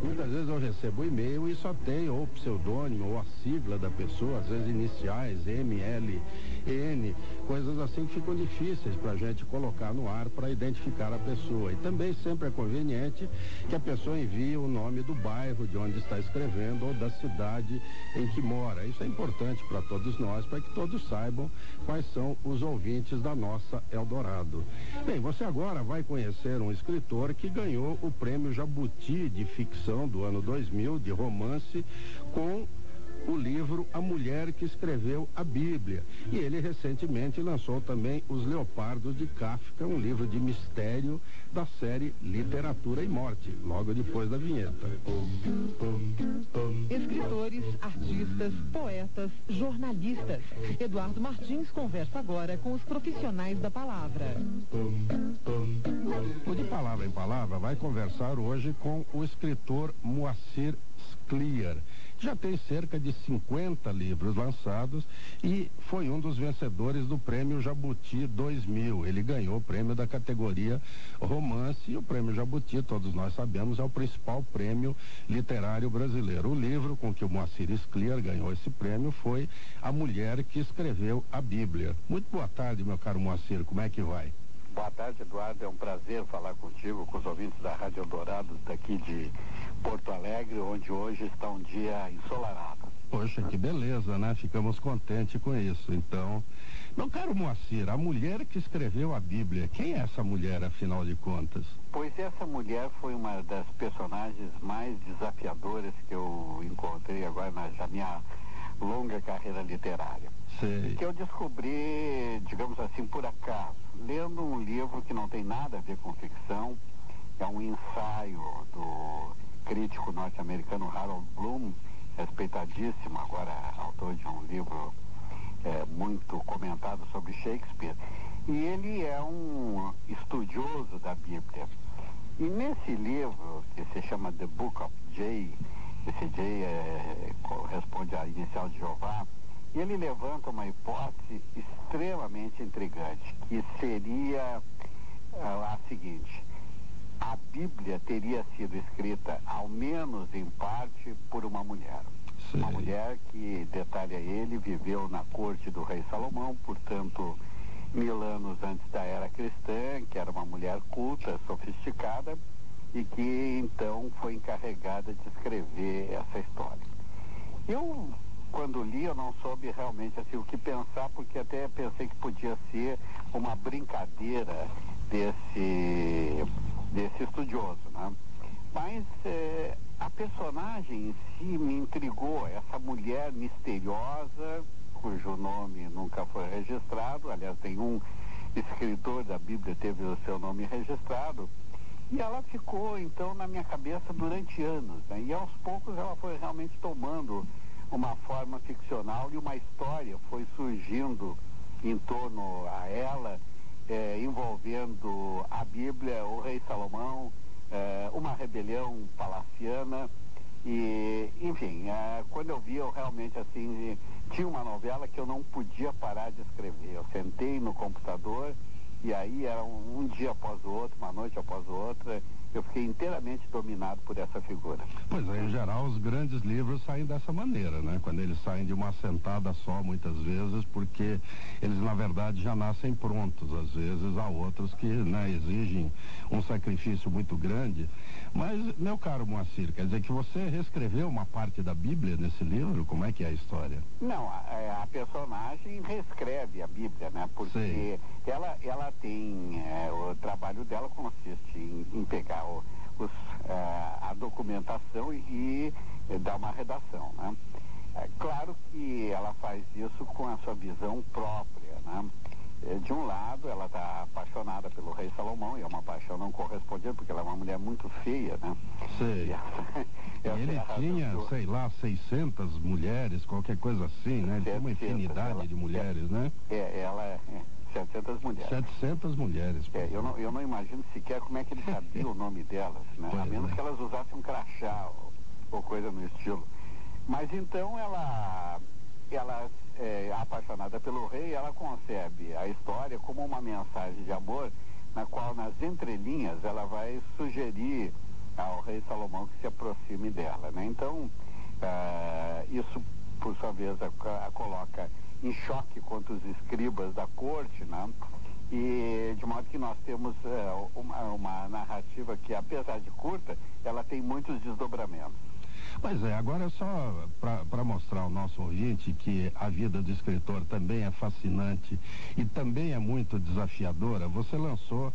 Muitas vezes eu recebo e-mail e só tem ou pseudônimo ou a sigla da pessoa, às vezes iniciais, M, L, N, coisas assim que ficam difíceis para a gente colocar no ar para identificar a pessoa. E também sempre é conveniente que a pessoa envie o nome do bairro de onde está escrevendo ou da cidade em que mora. Isso é importante para todos nós, para que todos saibam quais são os ouvintes da nossa Eldorado. Bem, você agora vai conhecer um escritor que ganhou o prêmio Jabuti de ficção do ano 2000, de romance, com o livro A Mulher que Escreveu a Bíblia. E ele recentemente lançou também Os Leopardos de Kafka, um livro de mistério da série Literatura e Morte, logo depois da vinheta. Escritores, artistas, poetas, jornalistas. Eduardo Martins conversa agora com os profissionais da palavra. O de palavra em palavra vai conversar hoje com o escritor Moacir Scliar já tem cerca de 50 livros lançados e foi um dos vencedores do prêmio Jabuti 2000. Ele ganhou o prêmio da categoria romance e o prêmio Jabuti, todos nós sabemos, é o principal prêmio literário brasileiro. O livro com que o Moacir Scliar ganhou esse prêmio foi A Mulher que Escreveu a Bíblia. Muito boa tarde, meu caro Moacir, como é que vai? Boa tarde, Eduardo. É um prazer falar contigo, com os ouvintes da Rádio Eldorado, daqui de Porto Alegre, onde hoje está um dia ensolarado. Poxa, que beleza, né? Ficamos contentes com isso. Então, meu caro Moacir, a mulher que escreveu a Bíblia, quem é essa mulher, afinal de contas? Pois essa mulher foi uma das personagens mais desafiadoras que eu encontrei agora na, na minha longa carreira literária. Sei. Que eu descobri, digamos assim, por acaso, lendo um livro que não tem nada a ver com ficção, é um ensaio do crítico norte-americano Harold Bloom, respeitadíssimo, agora autor de um livro é, muito comentado sobre Shakespeare. E ele é um estudioso da Bíblia. E nesse livro, que se chama The Book of Jay, esse Jay é, corresponde à inicial de Jeová, ele levanta uma hipótese extremamente intrigante, que seria ah, a seguinte: a Bíblia teria sido escrita, ao menos em parte, por uma mulher. Sei. Uma mulher que, detalha ele, viveu na corte do rei Salomão, portanto, mil anos antes da era cristã, que era uma mulher culta, sofisticada, e que então foi encarregada de escrever essa história. Eu, quando li, eu não soube realmente assim, o que pensar, porque até pensei que podia ser uma brincadeira desse, desse estudioso, né? Mas eh, a personagem em si me intrigou, essa mulher misteriosa, cujo nome nunca foi registrado, aliás, nenhum escritor da Bíblia teve o seu nome registrado, e ela ficou, então, na minha cabeça durante anos. Né? E aos poucos ela foi realmente tomando uma forma ficcional e uma história foi surgindo em torno a ela, eh, envolvendo a Bíblia, o rei Salomão, eh, uma rebelião palaciana. E, enfim, eh, quando eu vi, eu realmente, assim, tinha uma novela que eu não podia parar de escrever. Eu sentei no computador e aí era um, um dia após o outro, uma noite após outra, eu fiquei inteiramente dominado por essa figura. Pois é, em geral, os grandes livros saem dessa maneira, né? Quando eles saem de uma sentada só, muitas vezes, porque eles, na verdade, já nascem prontos. Às vezes, há outros que né, exigem um sacrifício muito grande. Mas, meu caro Moacir, quer dizer que você reescreveu uma parte da Bíblia nesse livro? Como é que é a história? Não, a, é, a personagem reescreve a Bíblia, né? Porque ela, ela tem, é, o trabalho dela consiste em, em pegar o, os, é, a documentação e, e dar uma redação, né? É claro que ela faz isso com a sua visão própria, né? É, De um lado, ela está apaixonada pelo rei Salomão, e é uma paixão não correspondida, porque ela é uma mulher muito feia, né? Sei. E (laughs) essa- E essa é ele a razão tinha, do- sei lá, 600 mulheres, qualquer coisa assim, né? Ele tinha uma 700, infinidade ela- de mulheres, né? É, ela é, é 700 mulheres. 700 mulheres. É, eu, não, eu não imagino sequer como é que ele sabia o nome delas, né? A Pois menos é. que elas usassem um crachá ou, ou coisa no estilo. Mas então ela, ela é apaixonada pelo rei, ela concebe a história como uma mensagem de amor, na qual nas entrelinhas ela vai sugerir ao rei Salomão que se aproxime dela, né? Então, ah, isso por sua vez a, a coloca em choque contra os escribas da corte, né? E de modo que nós temos eh, uma, uma narrativa que, apesar de curta, ela tem muitos desdobramentos. Pois é, agora é só para mostrar ao nosso ouvinte que a vida do escritor também é fascinante e também é muito desafiadora, você lançou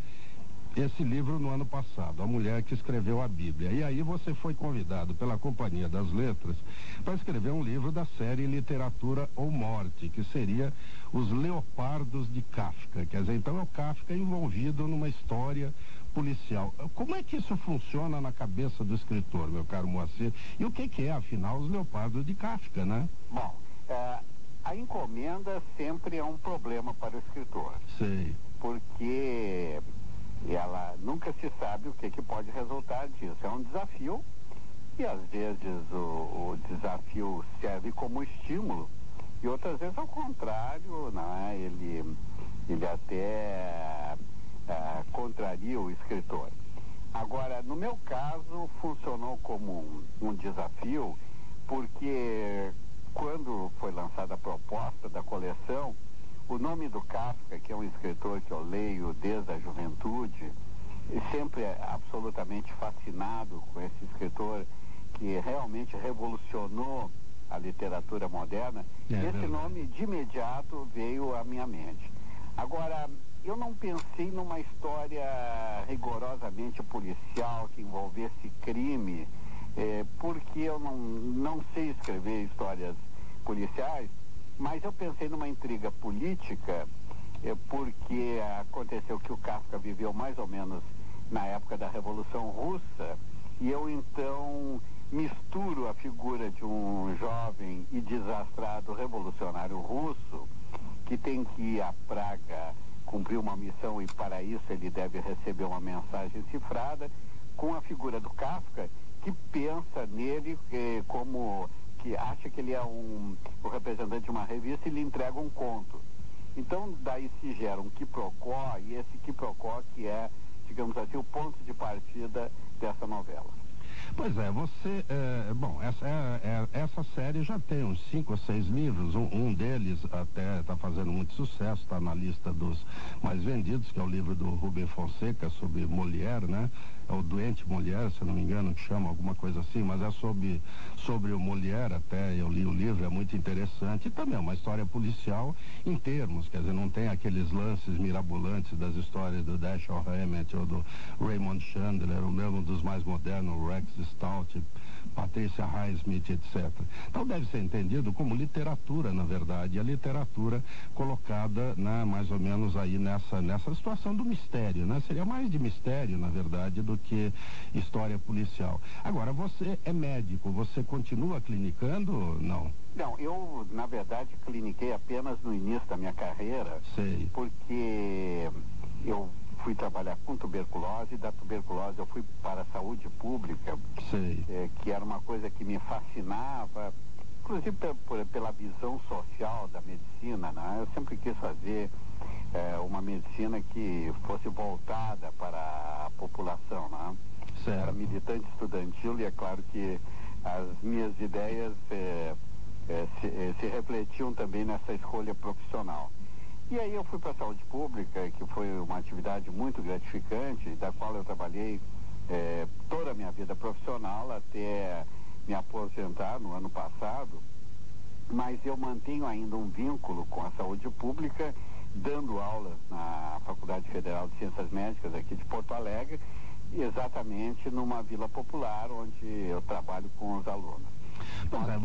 esse livro no ano passado, A Mulher que Escreveu a Bíblia. E aí você foi convidado pela Companhia das Letras para escrever um livro da série Literatura ou Morte, que seria Os Leopardos de Kafka. Quer dizer, então é o Kafka envolvido numa história policial. Como é que isso funciona na cabeça do escritor, meu caro Moacir? E o que, que é, afinal, os Leopardos de Kafka, né? Bom, eh, a encomenda sempre é um problema para o escritor. Sei. porque ela nunca se sabe o que, que pode resultar disso. É um desafio e às vezes o, o desafio serve como estímulo e outras vezes ao contrário, né? ele, ele até ah, contraria o escritor. Agora, no meu caso, funcionou como um, um desafio, porque quando foi lançada a proposta da coleção, o nome do Kafka, que é um escritor que eu leio desde a juventude, e sempre é absolutamente fascinado com esse escritor que realmente revolucionou a literatura moderna, É esse verdade. nome de imediato veio à minha mente. Agora, eu não pensei numa história rigorosamente policial que envolvesse crime, eh, porque eu não, não sei escrever histórias policiais, mas eu pensei numa intriga política, eh, porque aconteceu que o Kafka viveu mais ou menos na época da Revolução Russa, e eu então misturo a figura de um jovem e desastrado revolucionário russo que tem que ir à Praga cumprir uma missão e para isso ele deve receber uma mensagem cifrada com a figura do Kafka que pensa nele eh, como que acha que ele é um, o representante de uma revista e lhe entrega um conto. Então, daí se gera um quiprocó, e esse quiprocó que é, digamos assim, o ponto de partida dessa novela. Pois é, você. É, bom, essa, é, é, essa série já tem uns cinco ou seis livros. Um, um deles até está fazendo muito sucesso, está na lista dos mais vendidos, que é o livro do Rubem Fonseca sobre Molière, né? É o Doente Mulher, se não me engano, que chama alguma coisa assim, mas é sobre, sobre o Molière até, eu li o livro, é muito interessante, e também é uma história policial em termos, quer dizer, não tem aqueles lances mirabolantes das histórias do Dashiell Hammett ou do Raymond Chandler, ou mesmo dos mais modernos, Rex Stout, Patrícia Highsmith, etc. Então deve ser entendido como literatura, na verdade, a literatura colocada né, mais ou menos aí nessa, nessa situação do mistério, né? Seria mais de mistério, na verdade, do que história policial. Agora, você é médico, você continua clinicando? Não. Não, eu, na verdade, cliniquei apenas no início da minha carreira, Sei. porque eu fui trabalhar com tuberculose, e da tuberculose eu fui para a saúde pública, eh, que era uma coisa que me fascinava, inclusive pe- por- pela visão social da medicina, né? Eu sempre quis fazer eh, uma medicina que fosse voltada para a população, né? Era Certo. militante estudantil e é claro que as minhas ideias eh, se, se refletiam também nessa escolha profissional. E aí eu fui para a saúde pública, que foi uma atividade muito gratificante, da qual eu trabalhei eh, toda a minha vida profissional até me aposentar no ano passado. Mas eu mantenho ainda um vínculo com a saúde pública, dando aulas na Faculdade Federal de Ciências Médicas aqui de Porto Alegre, exatamente numa vila popular onde eu trabalho com os alunos. Pois é,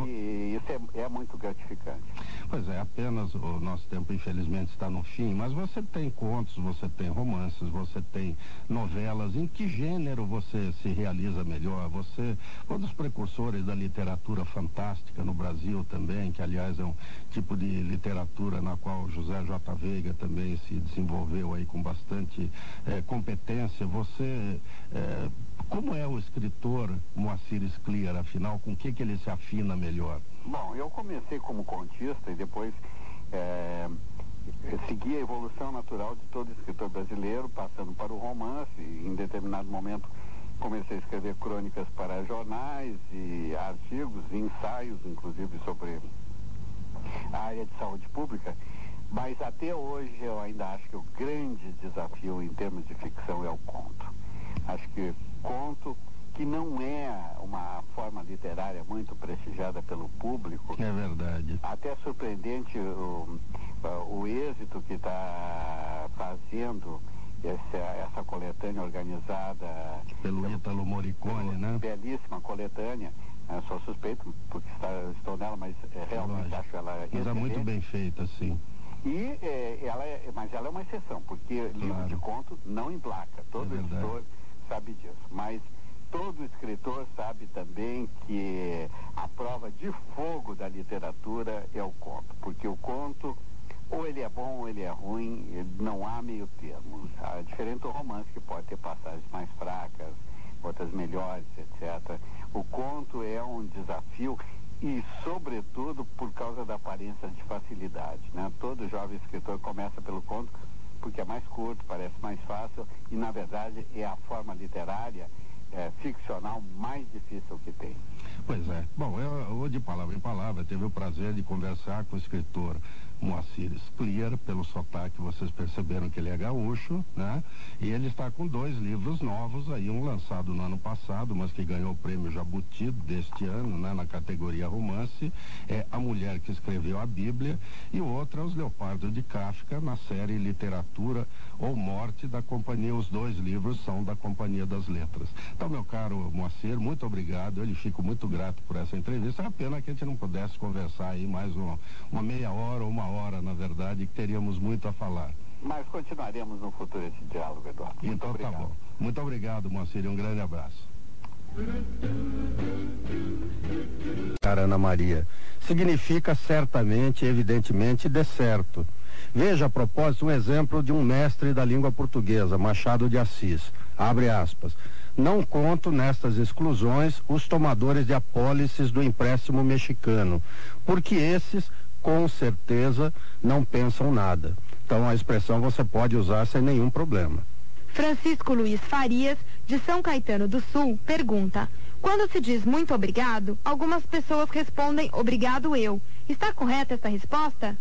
isso é, é muito gratificante. Pois é, apenas o nosso tempo, infelizmente, está no fim, mas você tem contos, você tem romances, você tem novelas. Em que gênero você se realiza melhor? Você, um dos precursores da literatura fantástica no Brasil também, que, aliás, é um tipo de literatura na qual José J. Veiga também se desenvolveu aí com bastante eh, competência. Você. eh, como é o escritor Moacir Scliar, afinal, com o que, que ele se afina melhor? Bom, eu comecei como contista e depois eu segui a evolução natural de todo escritor brasileiro, passando para o romance. E, em determinado momento comecei a escrever crônicas para jornais e artigos, e ensaios, inclusive sobre a área de saúde pública. Mas até hoje eu ainda acho que o grande desafio em termos de ficção é o conto. Acho que conto, que não é uma forma literária muito prestigiada pelo público, É verdade. até surpreendente o, o êxito que está fazendo essa, essa coletânea organizada Pelo Ítalo Morricone, né? belíssima coletânea. Eu sou suspeito porque está, estou nela, mas eh, realmente Lógico. acho ela Mas é muito bem feita, sim. E eh, ela é, mas ela é uma exceção, porque livro Claro. de conto não emplaca. Todo É editor sabe disso. Mas todo escritor sabe também que a prova de fogo da literatura é o conto. Porque o conto, ou ele é bom ou ele é ruim, não há meio termo. Ah, Diferente do romance, que pode ter passagens mais fracas, outras melhores, etc. O conto é um desafio e, sobretudo, por causa da aparência de facilidade. Né? Todo jovem escritor começa pelo conto porque é mais curto, parece mais fácil e, na verdade, é a forma literária, é, ficcional mais difícil que tem. Pois é. Bom, eu, eu de palavra em palavra tive o prazer de conversar com o escritor Moacir Scliar, pelo sotaque vocês perceberam que ele é gaúcho, né? E ele está com dois livros novos aí, um lançado no ano passado, mas que ganhou o prêmio Jabuti deste ano, né? Na categoria romance, é A Mulher que Escreveu a Bíblia, e o outro é Os Leopardos de Kafka, na série Literatura ou Morte da companhia. Os dois livros são da Companhia das Letras. Então, meu caro Moacir, muito obrigado. Eu lhe fico muito grato por essa entrevista. É uma pena que a gente não pudesse conversar aí mais uma, uma meia hora ou uma hora, na verdade, que teríamos muito a falar. Mas continuaremos no futuro esse diálogo, Eduardo. Muito então obrigado. tá bom. Muito obrigado, Moacir, um grande abraço. Cara Ana Maria, significa certamente, evidentemente, de certo. Veja a propósito um exemplo de um mestre da língua portuguesa, Machado de Assis. Abre aspas. Não conto nestas exclusões os tomadores de apólices do empréstimo mexicano, porque esses, com certeza, não pensam nada. Então a expressão você pode usar sem nenhum problema. Francisco Luiz Farias, de São Caetano do Sul, pergunta: Quando se diz muito obrigado, algumas pessoas respondem obrigado eu. Está correta esta resposta?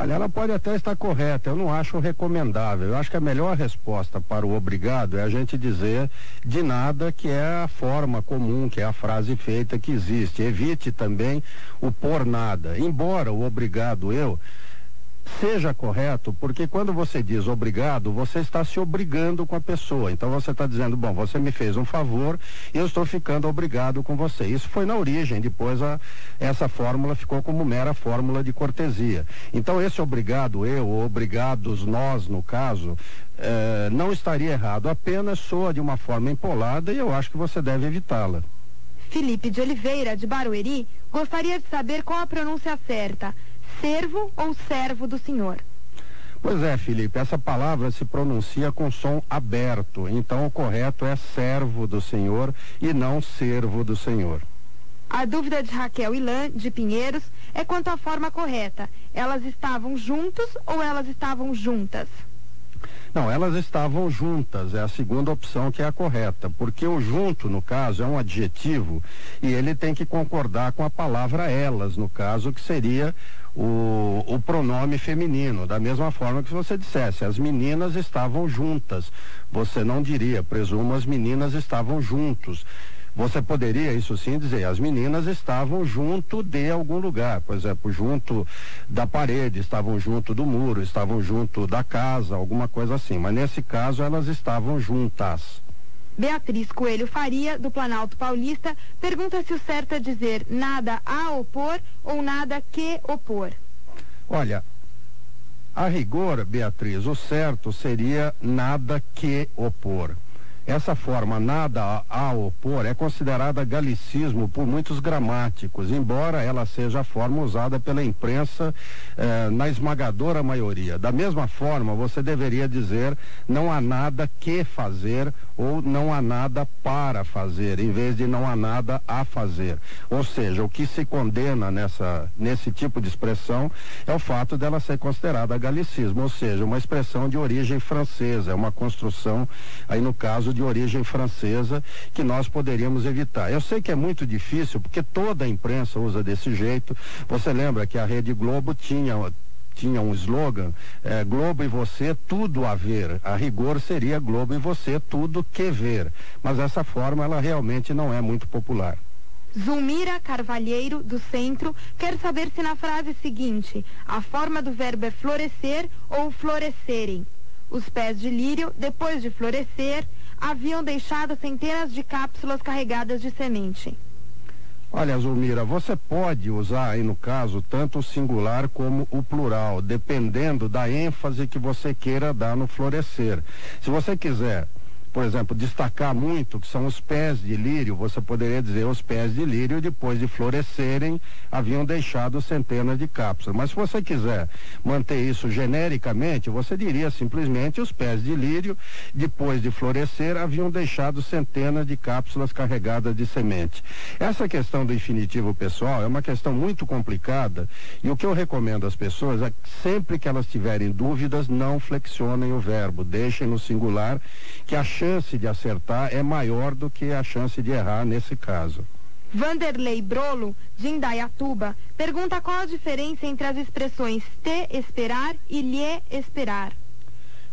Olha, ela pode até estar correta, eu não acho recomendável. Eu acho que a melhor resposta para o obrigado é a gente dizer de nada, que é a forma comum, que é a frase feita que existe. Evite também o por nada. Embora o obrigado eu seja correto, porque quando você diz obrigado, você está se obrigando com a pessoa. Então você está dizendo, bom, você me fez um favor eu estou ficando obrigado com você. Isso foi na origem, depois a, essa fórmula ficou como mera fórmula de cortesia. Então esse obrigado eu, obrigados nós, no caso, eh, não estaria errado, apenas soa de uma forma empolada e eu acho que você deve evitá-la. Felipe de Oliveira, de Barueri, gostaria de saber qual a pronúncia certa servo ou servo do Senhor? Pois é, Felipe, essa palavra se pronuncia com som aberto, então o correto é servo do Senhor e não servo do Senhor. A dúvida de Raquel Ilan, de Pinheiros, é quanto à forma correta. Elas estavam juntos ou elas estavam juntas? Não, elas estavam juntas, é a segunda opção que é a correta, porque o junto, no caso, é um adjetivo e ele tem que concordar com a palavra elas, no caso, que seria o, o pronome feminino, da mesma forma que você dissesse as meninas estavam juntas, você não diria, presumo as meninas estavam juntos. Você poderia, isso sim, dizer, as meninas estavam junto de algum lugar, por exemplo, junto da parede, estavam junto do muro, estavam junto da casa, alguma coisa assim. Mas nesse caso elas estavam juntas. Beatriz Coelho Faria, do Planalto Paulista, pergunta se o certo é dizer nada a opor ou nada que opor. Olha, a rigor, Beatriz, o certo seria nada que opor. Essa forma nada a, opor é considerada galicismo por muitos gramáticos, embora ela seja a forma usada pela imprensa eh, na esmagadora maioria. Da mesma forma, você deveria dizer não há nada que fazer ou não há nada para fazer, em vez de não há nada a fazer. Ou seja, o que se condena nessa, nesse tipo de expressão é o fato dela ser considerada galicismo, ou seja, uma expressão de origem francesa, é uma construção, aí no caso, de origem francesa, que nós poderíamos evitar. Eu sei que é muito difícil, porque toda a imprensa usa desse jeito. Você lembra que a Rede Globo tinha tinha um slogan, é, Globo e você, tudo a ver. A rigor seria Globo e você, tudo que ver. Mas essa forma, ela realmente não é muito popular. Zulmira Carvalheiro, do Centro, quer saber se na frase seguinte a forma do verbo é florescer ou florescerem. Os pés de lírio, depois de florescer, haviam deixado centenas de cápsulas carregadas de semente. Olha, Zulmira, você pode usar aí no caso tanto o singular como o plural, dependendo da ênfase que você queira dar no florescer. Se você quiser por exemplo, destacar muito, que são os pés de lírio, você poderia dizer os pés de lírio, depois de florescerem, haviam deixado centenas de cápsulas. Mas se você quiser manter isso genericamente, você diria simplesmente os pés de lírio, depois de florescer, haviam deixado centenas de cápsulas carregadas de semente. Essa questão do infinitivo pessoal é uma questão muito complicada e o que eu recomendo às pessoas é que sempre que elas tiverem dúvidas, não flexionem o verbo, deixem no singular, que a de acertar é maior do que a chance de errar nesse caso. Vanderlei Brolo, de Indaiatuba, pergunta qual a diferença entre as expressões te esperar e lhe esperar.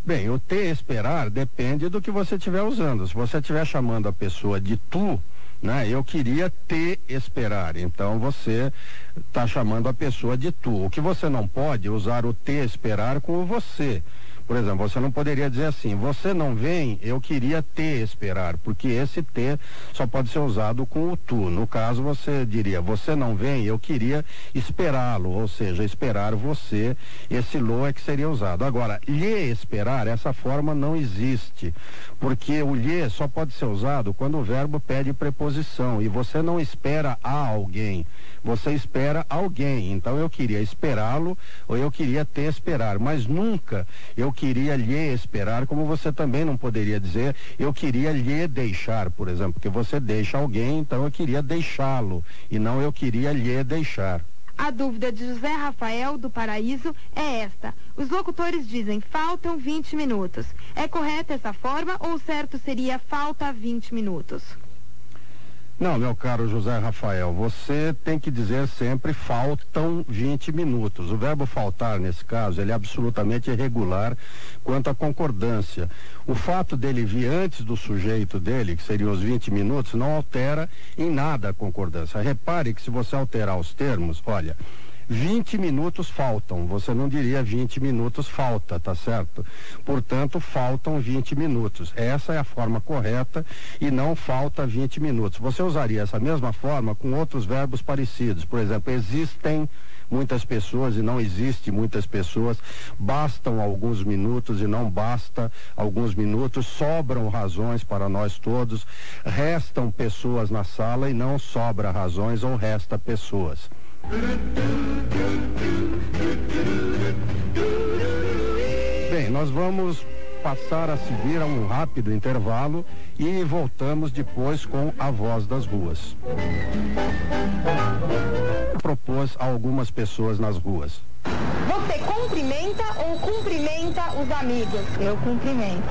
Bem, o te esperar depende do que você estiver usando. Se você estiver chamando a pessoa de tu, né? Eu queria te esperar. Então você está chamando a pessoa de tu. O que você não pode é usar o te esperar com o você. Por exemplo, você não poderia dizer assim, você não vem, eu queria te esperar, porque esse te só pode ser usado com o tu. No caso, você diria, você não vem, eu queria esperá-lo, ou seja, esperar você, esse lo é que seria usado. Agora, lhe esperar, essa forma não existe, porque o lhe só pode ser usado quando o verbo pede preposição, e você não espera a alguém você espera alguém. Então eu queria esperá-lo ou eu queria te esperar, mas nunca eu queria lhe esperar, como você também não poderia dizer eu queria lhe deixar, por exemplo, porque você deixa alguém, então eu queria deixá-lo e não eu queria lhe deixar. A dúvida de José Rafael do Paraíso é esta. Os locutores dizem faltam 20 minutos. É correta essa forma ou certo seria falta 20 minutos? Não, meu caro José Rafael, você tem que dizer sempre faltam 20 minutos. O verbo faltar, nesse caso, ele é absolutamente irregular quanto à concordância. O fato dele vir antes do sujeito dele, que seriam os 20 minutos, não altera em nada a concordância. Repare que se você alterar os termos, olha, 20 minutos faltam. Você não diria 20 minutos falta, tá certo? Portanto, faltam 20 minutos. Essa é a forma correta e não falta 20 minutos. Você usaria essa mesma forma com outros verbos parecidos. Por exemplo, existem muitas pessoas e não existe muitas pessoas, bastam alguns minutos e não basta alguns minutos, sobram razões para nós todos, restam pessoas na sala e não sobra razões ou resta pessoas. Bem, nós vamos passar a seguir a um rápido intervalo e voltamos depois com a voz das ruas. Propôs a algumas pessoas nas ruas. Você cumprimenta ou cumprimenta os amigos? Eu cumprimento.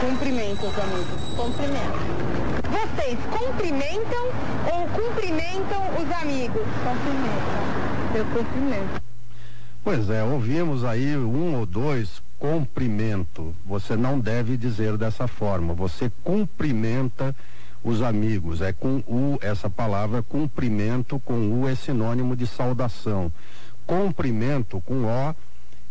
Cumprimenta os amigos. Cumprimento. Vocês cumprimentam ou cumprimentam os amigos? Cumprimento. Eu cumprimento. Pois é, ouvimos aí um ou dois cumprimento. Você não deve dizer dessa forma. Você cumprimenta os amigos. É com U essa palavra, cumprimento com U é sinônimo de saudação. Cumprimento com O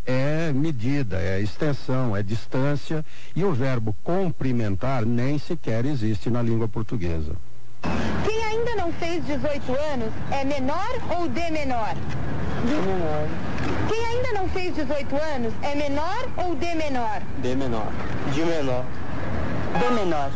é medida, é extensão, é distância e o verbo cumprimentar nem sequer existe na língua portuguesa. Quem ainda não fez 18 anos é menor ou de menor? De menor. Quem ainda não fez 18 anos é menor ou de menor? De menor. De menor. De menor.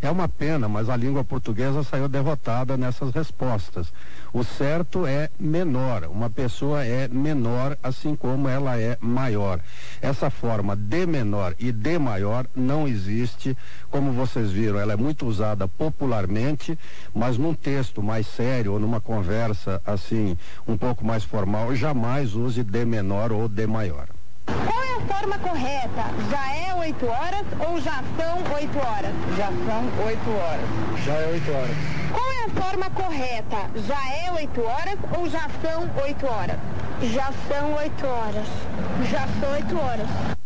É uma pena, mas a língua portuguesa saiu derrotada nessas respostas. O certo é menor. Uma pessoa é menor, assim como ela é maior. Essa forma de menor e de maior não existe. Como vocês viram, ela é muito usada popularmente, mas num texto mais sério ou numa conversa assim, um pouco mais formal, jamais use de menor ou de maior. Qual é a forma correta? Já é 8 horas ou já são 8 horas? Já são oito horas. Já é 8 horas. Qual é a forma correta? Já é 8 horas ou já são 8 horas? Já são oito horas. Já são 8 horas.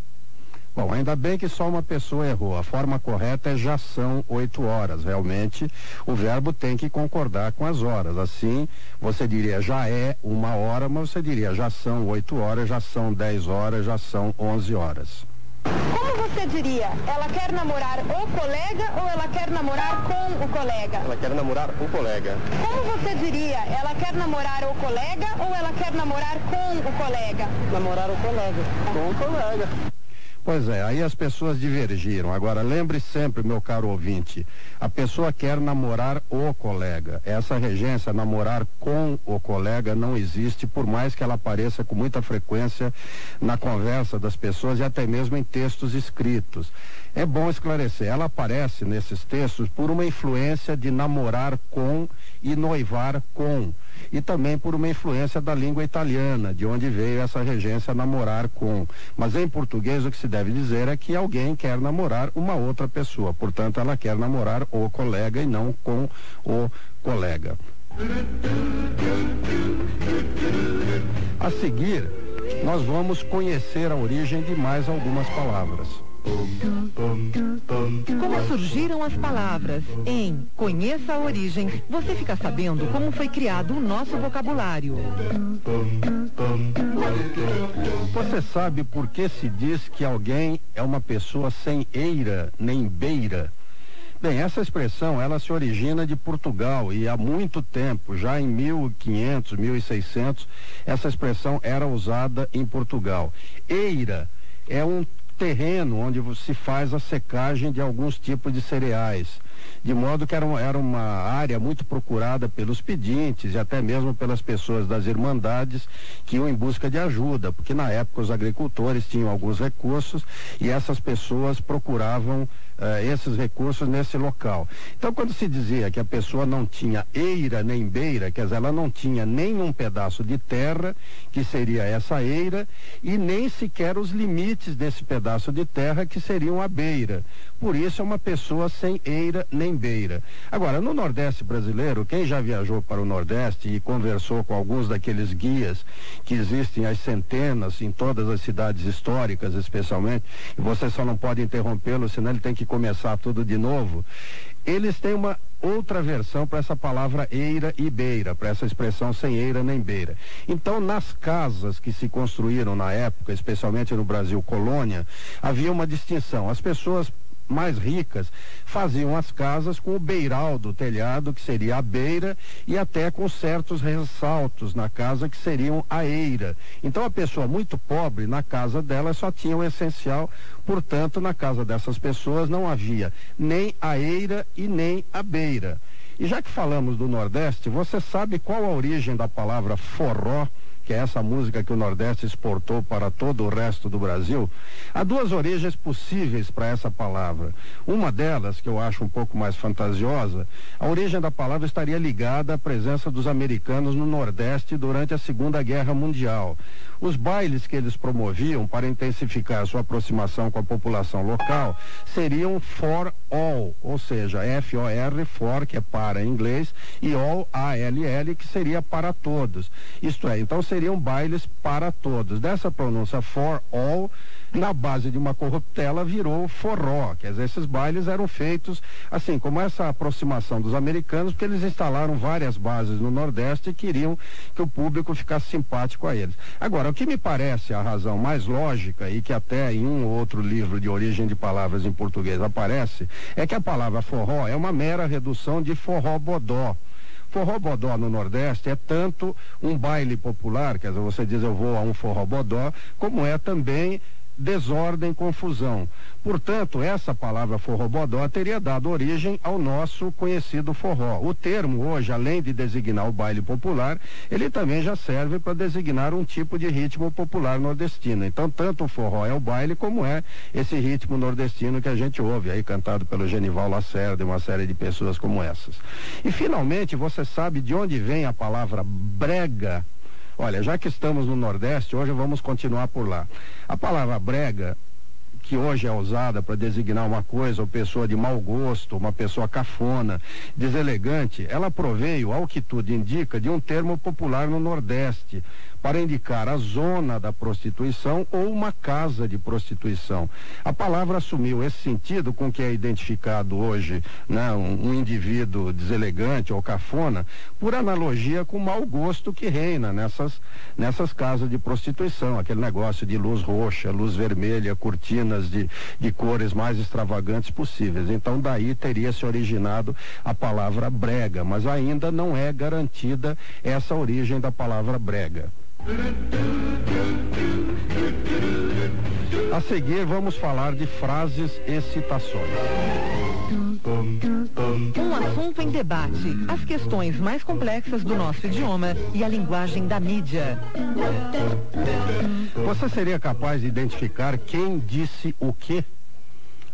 Bom, ainda bem que só uma pessoa errou. A forma correta é já são oito horas. Realmente, o verbo tem que concordar com as horas. Assim, você diria já é uma hora, mas você diria já são oito horas, já são dez horas, já são onze horas. Como você diria? Ela quer namorar o colega ou ela quer namorar com o colega? Ela quer namorar um colega. Como você diria? Ela quer namorar o colega ou ela quer namorar com o colega? Namorar um colega. Com um colega. Pois é, aí as pessoas divergiram. Agora, lembre sempre, meu caro ouvinte, a pessoa quer namorar o colega. Essa regência, namorar com o colega, não existe, por mais que ela apareça com muita frequência na conversa das pessoas e até mesmo em textos escritos. É bom esclarecer, ela aparece nesses textos por uma influência de namorar com e noivar com e também por uma influência da língua italiana, de onde veio essa regência namorar com. Mas em português o que se deve dizer é que alguém quer namorar uma outra pessoa, portanto ela quer namorar o colega e não com o colega. A seguir, nós vamos conhecer a origem de mais algumas palavras. Como surgiram as palavras em Conheça a Origem, você fica sabendo como foi criado o nosso vocabulário. Você sabe por que se diz que alguém é uma pessoa sem eira nem beira? Bem, essa expressão ela se origina de Portugal e há muito tempo, já em 1500, 1600, essa expressão era usada em Portugal. Eira é um terreno onde se faz a secagem de alguns tipos de cereais. De modo que era, uma- era uma área muito procurada pelos pedintes e até mesmo pelas pessoas das irmandades que iam em busca de ajuda, porque na época os agricultores tinham alguns recursos e essas pessoas procuravam eh, esses recursos nesse local. Então, quando se dizia que a pessoa não tinha eira nem beira, quer dizer, ela não tinha nenhum pedaço de terra, que seria essa eira, e nem sequer os limites desse pedaço de terra, que seriam a beira. Por isso é uma pessoa sem eira nem beira. Agora, no Nordeste brasileiro, quem já viajou para o Nordeste e conversou com alguns daqueles guias que existem às centenas em todas as cidades históricas, especialmente, e você só não pode interrompê-lo, senão ele tem que começar tudo de novo. Eles têm uma outra versão para essa palavra eira e beira, para essa expressão sem eira nem beira. Então, nas casas que se construíram na época, especialmente no Brasil colônia, havia uma distinção. As pessoas mais ricas faziam as casas com o beiral do telhado, que seria a beira, e até com certos ressaltos na casa, que seriam a eira. Então, a pessoa muito pobre, na casa dela, só tinha o essencial, portanto, na casa dessas pessoas não havia nem a eira e nem a beira. E já que falamos do Nordeste, você sabe qual a origem da palavra forró? Que é essa música que o Nordeste exportou para todo o resto do Brasil, há duas origens possíveis para essa palavra. Uma delas, que eu acho um pouco mais fantasiosa, a origem da palavra estaria ligada à presença dos americanos no Nordeste durante a Segunda Guerra Mundial. Os bailes que eles promoviam para intensificar sua aproximação com a população local seriam for all, ou seja, F-O-R, for, que é para em inglês, e all, A-L-L, que seria para todos. Isto é, então seriam bailes para todos. Dessa pronúncia for all, na base de uma corruptela virou forró. Quer dizer, esses bailes eram feitos, assim, como essa aproximação dos americanos, porque eles instalaram várias bases no Nordeste e queriam que o público ficasse simpático a eles. Agora, o que me parece a razão mais lógica e que até em um ou outro livro de origem de palavras em português aparece, é que a palavra forró é uma mera redução de forró bodó. Forró bodó no Nordeste é tanto um baile popular, quer dizer, você diz eu vou a um forró bodó, como é também desordem, confusão. Portanto, essa palavra forrobodó teria dado origem ao nosso conhecido forró. O termo hoje, além de designar o baile popular, ele também já serve para designar um tipo de ritmo popular nordestino. Então, tanto o forró é o baile como é esse ritmo nordestino que a gente ouve aí cantado pelo Genival Lacerda e uma série de pessoas como essas. E finalmente, você sabe de onde vem a palavra brega? Olha, já que estamos no Nordeste, hoje vamos continuar por lá. A palavra brega, que hoje é usada para designar uma coisa ou pessoa de mau gosto, uma pessoa cafona, deselegante, ela proveio, ao que tudo indica, de um termo popular no Nordeste, para indicar a zona da prostituição ou uma casa de prostituição. A palavra assumiu esse sentido com que é identificado hoje né, um, um indivíduo deselegante ou cafona, por analogia com o mau gosto que reina nessas, nessas casas de prostituição, aquele negócio de luz roxa, luz vermelha, cortinas de, de cores mais extravagantes possíveis. Então daí teria se originado a palavra brega, mas ainda não é garantida essa origem da palavra brega. A seguir, vamos falar de frases e citações. Um assunto em debate. As questões mais complexas do nosso idioma e a linguagem da mídia. Você seria capaz de identificar quem disse o quê?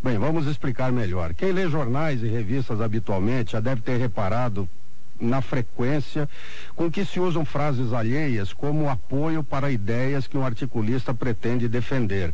Bem, vamos explicar melhor. Quem lê jornais e revistas habitualmente já deve ter reparado na frequência com que se usam frases alheias como apoio para ideias que um articulista pretende defender.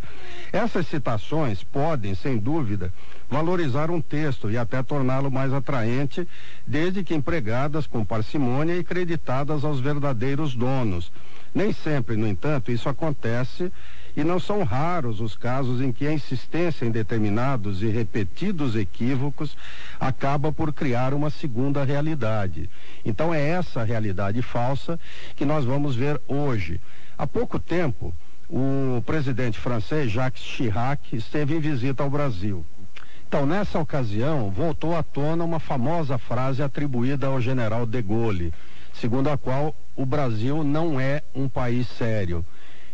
Essas citações podem, sem dúvida, valorizar um texto e até torná-lo mais atraente, desde que empregadas com parcimônia e creditadas aos verdadeiros donos. Nem sempre, no entanto, isso acontece e não são raros os casos em que a insistência em determinados e repetidos equívocos acaba por criar uma segunda realidade. Então é essa realidade falsa que nós vamos ver hoje. Há pouco tempo, o presidente francês Jacques Chirac esteve em visita ao Brasil. Então, nessa ocasião, voltou à tona uma famosa frase atribuída ao general de Gaulle, segundo a qual o Brasil não é um país sério.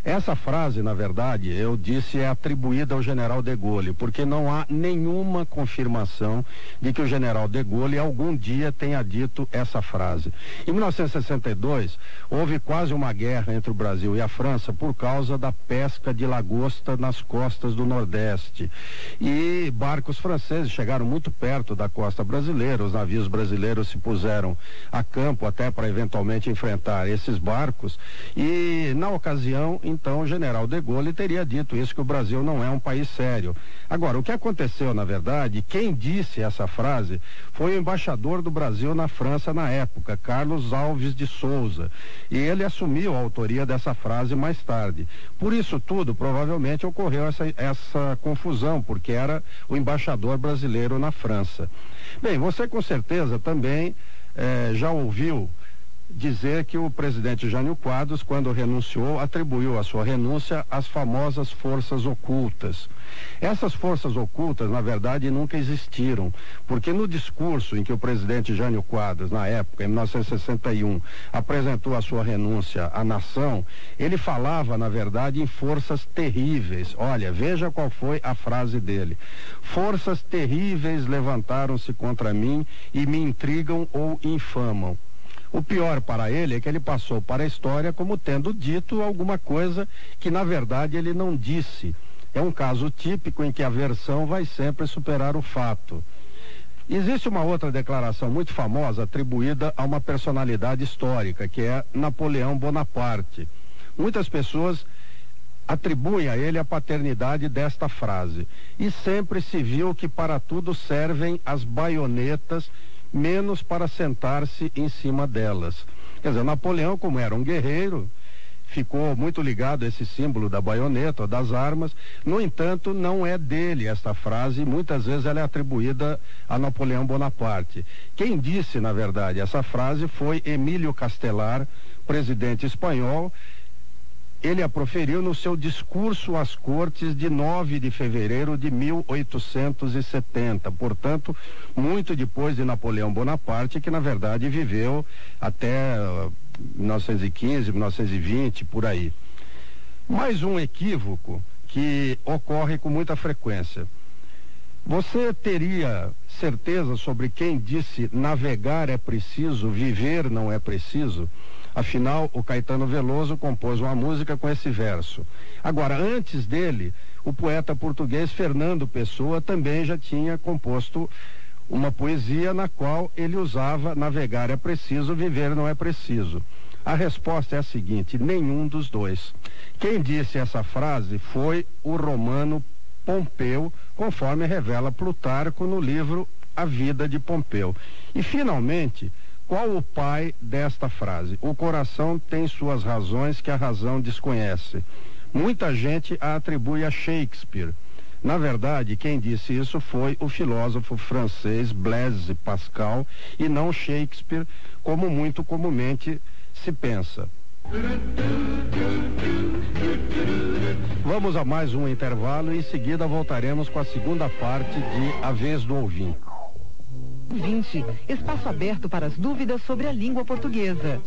Essa frase, na verdade, eu disse é atribuída ao general de Gaulle, porque não há nenhuma confirmação de que o general de Gaulle algum dia tenha dito essa frase. Em 1962, houve quase uma guerra entre o Brasil e a França por causa da pesca de lagosta nas costas do Nordeste. E barcos franceses chegaram muito perto da costa brasileira, os navios brasileiros se puseram a campo até para eventualmente enfrentar esses barcos. E, na ocasião, então o general de Gaulle teria dito isso, que o Brasil não é um país sério. Agora, o que aconteceu, na verdade, quem disse essa frase foi o embaixador do Brasil na França na época, Carlos Alves de Souza. E ele assumiu a autoria dessa frase mais tarde. Por isso tudo, provavelmente ocorreu essa, essa confusão, porque era o embaixador brasileiro na França. Bem, você com certeza também eh, já ouviu dizer que o presidente Jânio Quadros, quando renunciou, atribuiu a sua renúncia às famosas forças ocultas. Essas forças ocultas, na verdade, nunca existiram, porque no discurso em que o presidente Jânio Quadros, na época, em 1961, apresentou a sua renúncia à nação, ele falava, na verdade, em forças terríveis. Olha, veja qual foi a frase dele. Forças terríveis levantaram-se contra mim e me intrigam ou infamam. O pior para ele é que ele passou para a história como tendo dito alguma coisa que na verdade ele não disse. É um caso típico em que a versão vai sempre superar o fato. Existe uma outra declaração muito famosa atribuída a uma personalidade histórica, que é Napoleão Bonaparte. Muitas pessoas atribuem a ele a paternidade desta frase. E sempre se viu que para tudo servem as baionetas menos para sentar-se em cima delas. Quer dizer, Napoleão, como era um guerreiro, ficou muito ligado a esse símbolo da baioneta, das armas. No entanto, não é dele esta frase, muitas vezes ela é atribuída a Napoleão Bonaparte. Quem disse, na verdade, essa frase foi Emílio Castelar, presidente espanhol, ele a proferiu no seu discurso às cortes de 9 de fevereiro de 1870, portanto, muito depois de Napoleão Bonaparte, que na verdade viveu até 1915, uh, 1920, por aí. Mais um equívoco que ocorre com muita frequência. Você teria certeza sobre quem disse navegar é preciso, viver não é preciso? Afinal, o Caetano Veloso compôs uma música com esse verso. Agora, antes dele, o poeta português Fernando Pessoa também já tinha composto uma poesia na qual ele usava navegar é preciso, viver não é preciso. A resposta é a seguinte: nenhum dos dois. Quem disse essa frase foi o romano Pompeu, conforme revela Plutarco no livro A Vida de Pompeu. E, finalmente, qual o pai desta frase? O coração tem suas razões que a razão desconhece. Muita gente a atribui a Shakespeare. Na verdade, quem disse isso foi o filósofo francês Blaise Pascal e não Shakespeare, como muito comumente se pensa. Vamos a mais um intervalo e em seguida voltaremos com a segunda parte de A Vez do Ouvinte. 20. Espaço aberto para as dúvidas sobre a língua portuguesa.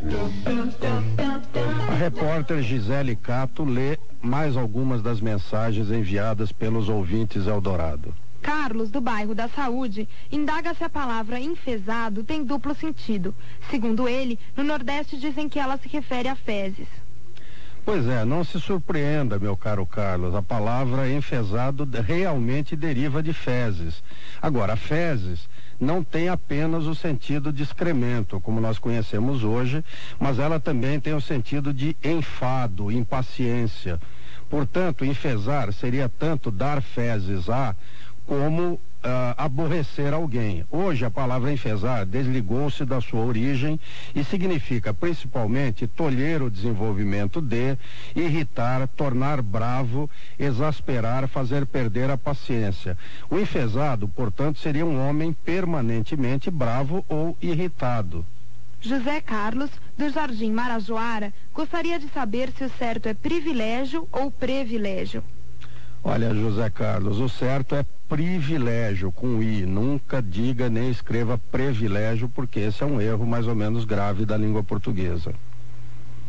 A repórter Gisele Cato lê mais algumas das mensagens enviadas pelos ouvintes Eldorado. Carlos, do bairro da Saúde, indaga se a palavra enfesado tem duplo sentido. Segundo ele, no Nordeste dizem que ela se refere a fezes. Pois é, não se surpreenda, meu caro Carlos, a palavra enfesado realmente deriva de fezes. Agora, fezes não tem apenas o sentido de excremento, como nós conhecemos hoje, mas ela também tem o sentido de enfado, impaciência. Portanto, enfesar seria tanto dar fezes a, como uh, aborrecer alguém. Hoje a palavra enfesar desligou-se da sua origem e significa principalmente tolher o desenvolvimento de, irritar, tornar bravo, exasperar, fazer perder a paciência. O enfesado, portanto, seria um homem permanentemente bravo ou irritado. José Carlos, do Jardim Marajoara, gostaria de saber se o certo é privilégio ou privilégio. Olha, José Carlos, o certo é privilégio com i. Nunca diga nem escreva privilégio, porque esse é um erro mais ou menos grave da língua portuguesa.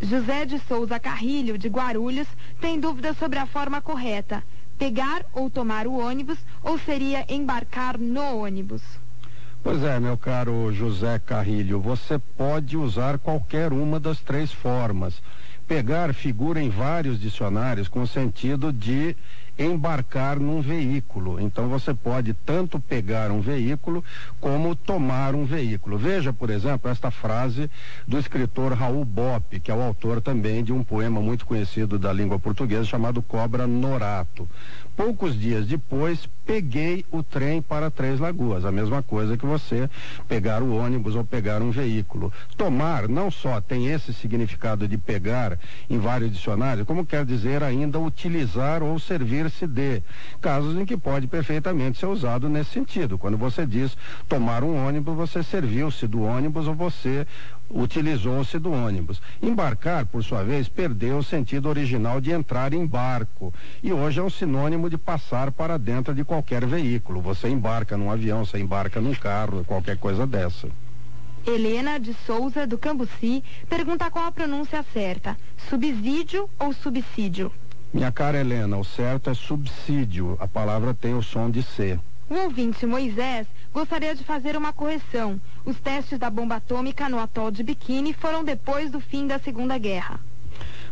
José de Souza Carrilho, de Guarulhos, tem dúvida sobre a forma correta. Pegar ou tomar o ônibus ou seria embarcar no ônibus? Pois é, meu caro José Carrilho, você pode usar qualquer uma das três formas. Pegar figura em vários dicionários com o sentido de embarcar num veículo. Então você pode tanto pegar um veículo como tomar um veículo. Veja, por exemplo, esta frase do escritor Raul Bopp, que é o autor também de um poema muito conhecido da língua portuguesa chamado Cobra Norato. Poucos dias depois, peguei o trem para Três Lagoas. A mesma coisa que você pegar o ônibus ou pegar um veículo. Tomar não só tem esse significado de pegar em vários dicionários, como quer dizer ainda utilizar ou servir-se de. Casos em que pode perfeitamente ser usado nesse sentido. Quando você diz tomar um ônibus, você serviu-se do ônibus ou você utilizou-se do ônibus. Embarcar, por sua vez, perdeu o sentido original de entrar em barco e hoje é um sinônimo de passar para dentro de qualquer veículo. Você embarca num avião, você embarca num carro, qualquer coisa dessa. Helena de Souza, do Cambuci, pergunta qual a pronúncia certa: subsídio ou subsídio? Minha cara Helena, o certo é subsídio. A palavra tem o som de C. O ouvinte Moisés gostaria de fazer uma correção. Os testes da bomba atômica no atol de Bikini foram depois do fim da Segunda Guerra.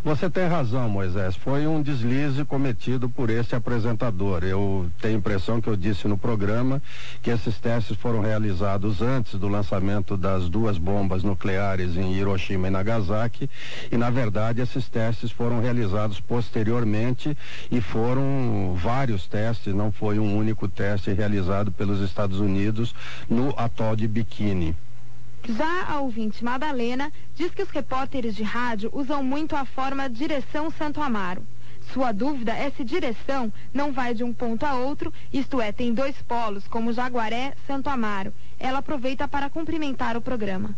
Você tem razão, Moisés. Foi um deslize cometido por esse apresentador. Eu tenho a impressão que eu disse no programa que esses testes foram realizados antes do lançamento das duas bombas nucleares em Hiroshima e Nagasaki. E, na verdade, esses testes foram realizados posteriormente e foram vários testes, não foi um único teste realizado pelos Estados Unidos no atol de Bikini. Já a ouvinte Madalena diz que os repórteres de rádio usam muito a forma direção Santo Amaro. Sua dúvida é se direção não vai de um ponto a outro, isto é, tem dois polos, como Jaguaré, Santo Amaro. Ela aproveita para cumprimentar o programa.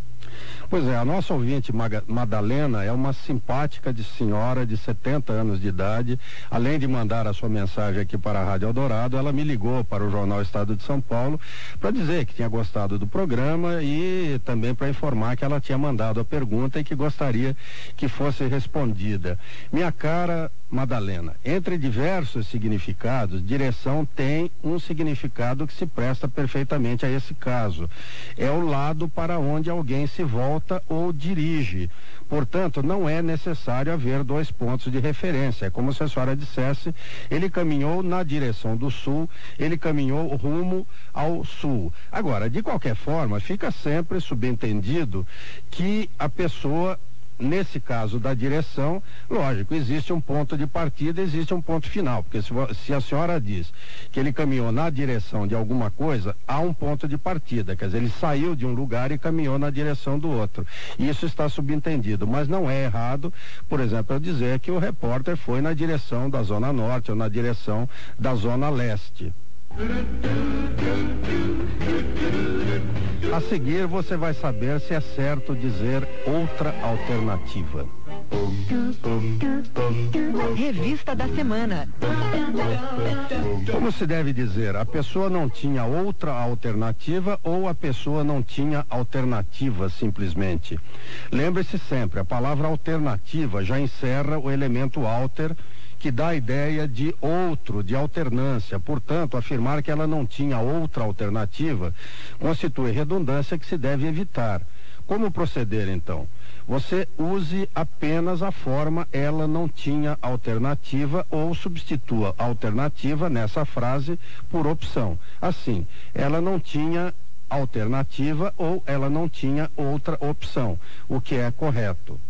Pois é, a nossa ouvinte Madalena é uma simpática de senhora de 70 anos de idade. Além de mandar a sua mensagem aqui para a Rádio Eldorado, ela me ligou para o Jornal Estado de São Paulo para dizer que tinha gostado do programa e também para informar que ela tinha mandado a pergunta e que gostaria que fosse respondida. Minha cara Madalena, entre diversos significados, direção tem um significado que se presta perfeitamente a esse caso. É o lado para onde alguém se volta ou dirige. Portanto, não é necessário haver dois pontos de referência. É como se a senhora dissesse, ele caminhou na direção do sul, ele caminhou rumo ao sul. Agora, de qualquer forma, fica sempre subentendido que a pessoa nesse caso da direção, lógico, existe um ponto de partida, existe um ponto final, porque se, se, a senhora diz que ele caminhou na direção de alguma coisa, há um ponto de partida, quer dizer, ele saiu de um lugar e caminhou na direção do outro. Isso está subentendido, mas não é errado, por exemplo, eu dizer que o repórter foi na direção da zona norte ou na direção da zona leste. A seguir você vai saber se é certo dizer outra alternativa. Revista da semana. Como se deve dizer, a pessoa não tinha outra alternativa ou a pessoa não tinha alternativa simplesmente. Lembre-se sempre, a palavra alternativa já encerra o elemento alter que dá a ideia de outro, de alternância. Portanto, afirmar que ela não tinha outra alternativa constitui redundância que se deve evitar. Como proceder então? Você use apenas a forma ela não tinha alternativa ou substitua alternativa nessa frase por opção. Assim, ela não tinha alternativa ou ela não tinha outra opção, o que é correto.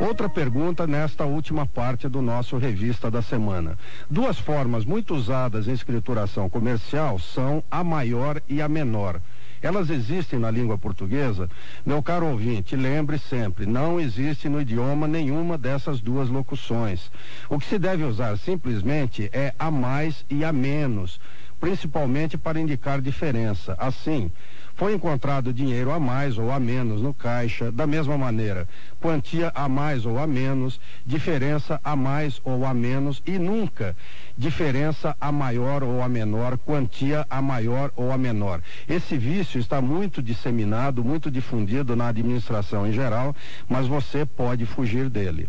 Outra pergunta nesta última parte do nosso revista da semana. Duas formas muito usadas em escrituração comercial são a maior e a menor. Elas existem na língua portuguesa? Meu caro ouvinte, lembre sempre, não existe no idioma nenhuma dessas duas locuções. O que se deve usar simplesmente é a mais e a menos, principalmente para indicar diferença. Assim, Foi encontrado dinheiro a mais ou a menos no caixa, da mesma maneira, quantia a mais ou a menos, diferença a mais ou a menos e nunca diferença a maior ou a menor, quantia a maior ou a menor. Esse vício está muito disseminado, muito difundido na administração em geral, mas você pode fugir dele.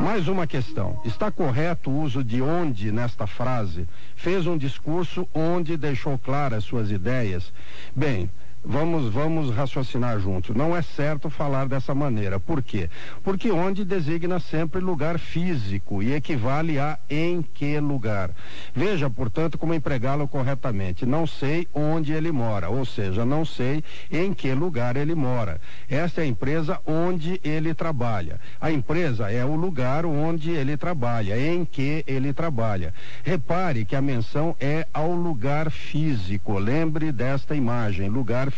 Mais uma questão. Está correto o uso de onde nesta frase? Fez um discurso onde deixou claras suas ideias? Bem, Vamos, vamos raciocinar juntos. Não é certo falar dessa maneira. Por quê? Porque onde designa sempre lugar físico e equivale a em que lugar. Veja, portanto, como empregá-lo corretamente. Não sei onde ele mora, ou seja, não sei em que lugar ele mora. Esta é a empresa onde ele trabalha. A empresa é o lugar onde ele trabalha, em que ele trabalha. Repare que a menção é ao lugar físico. Lembre desta imagem, lugar físico.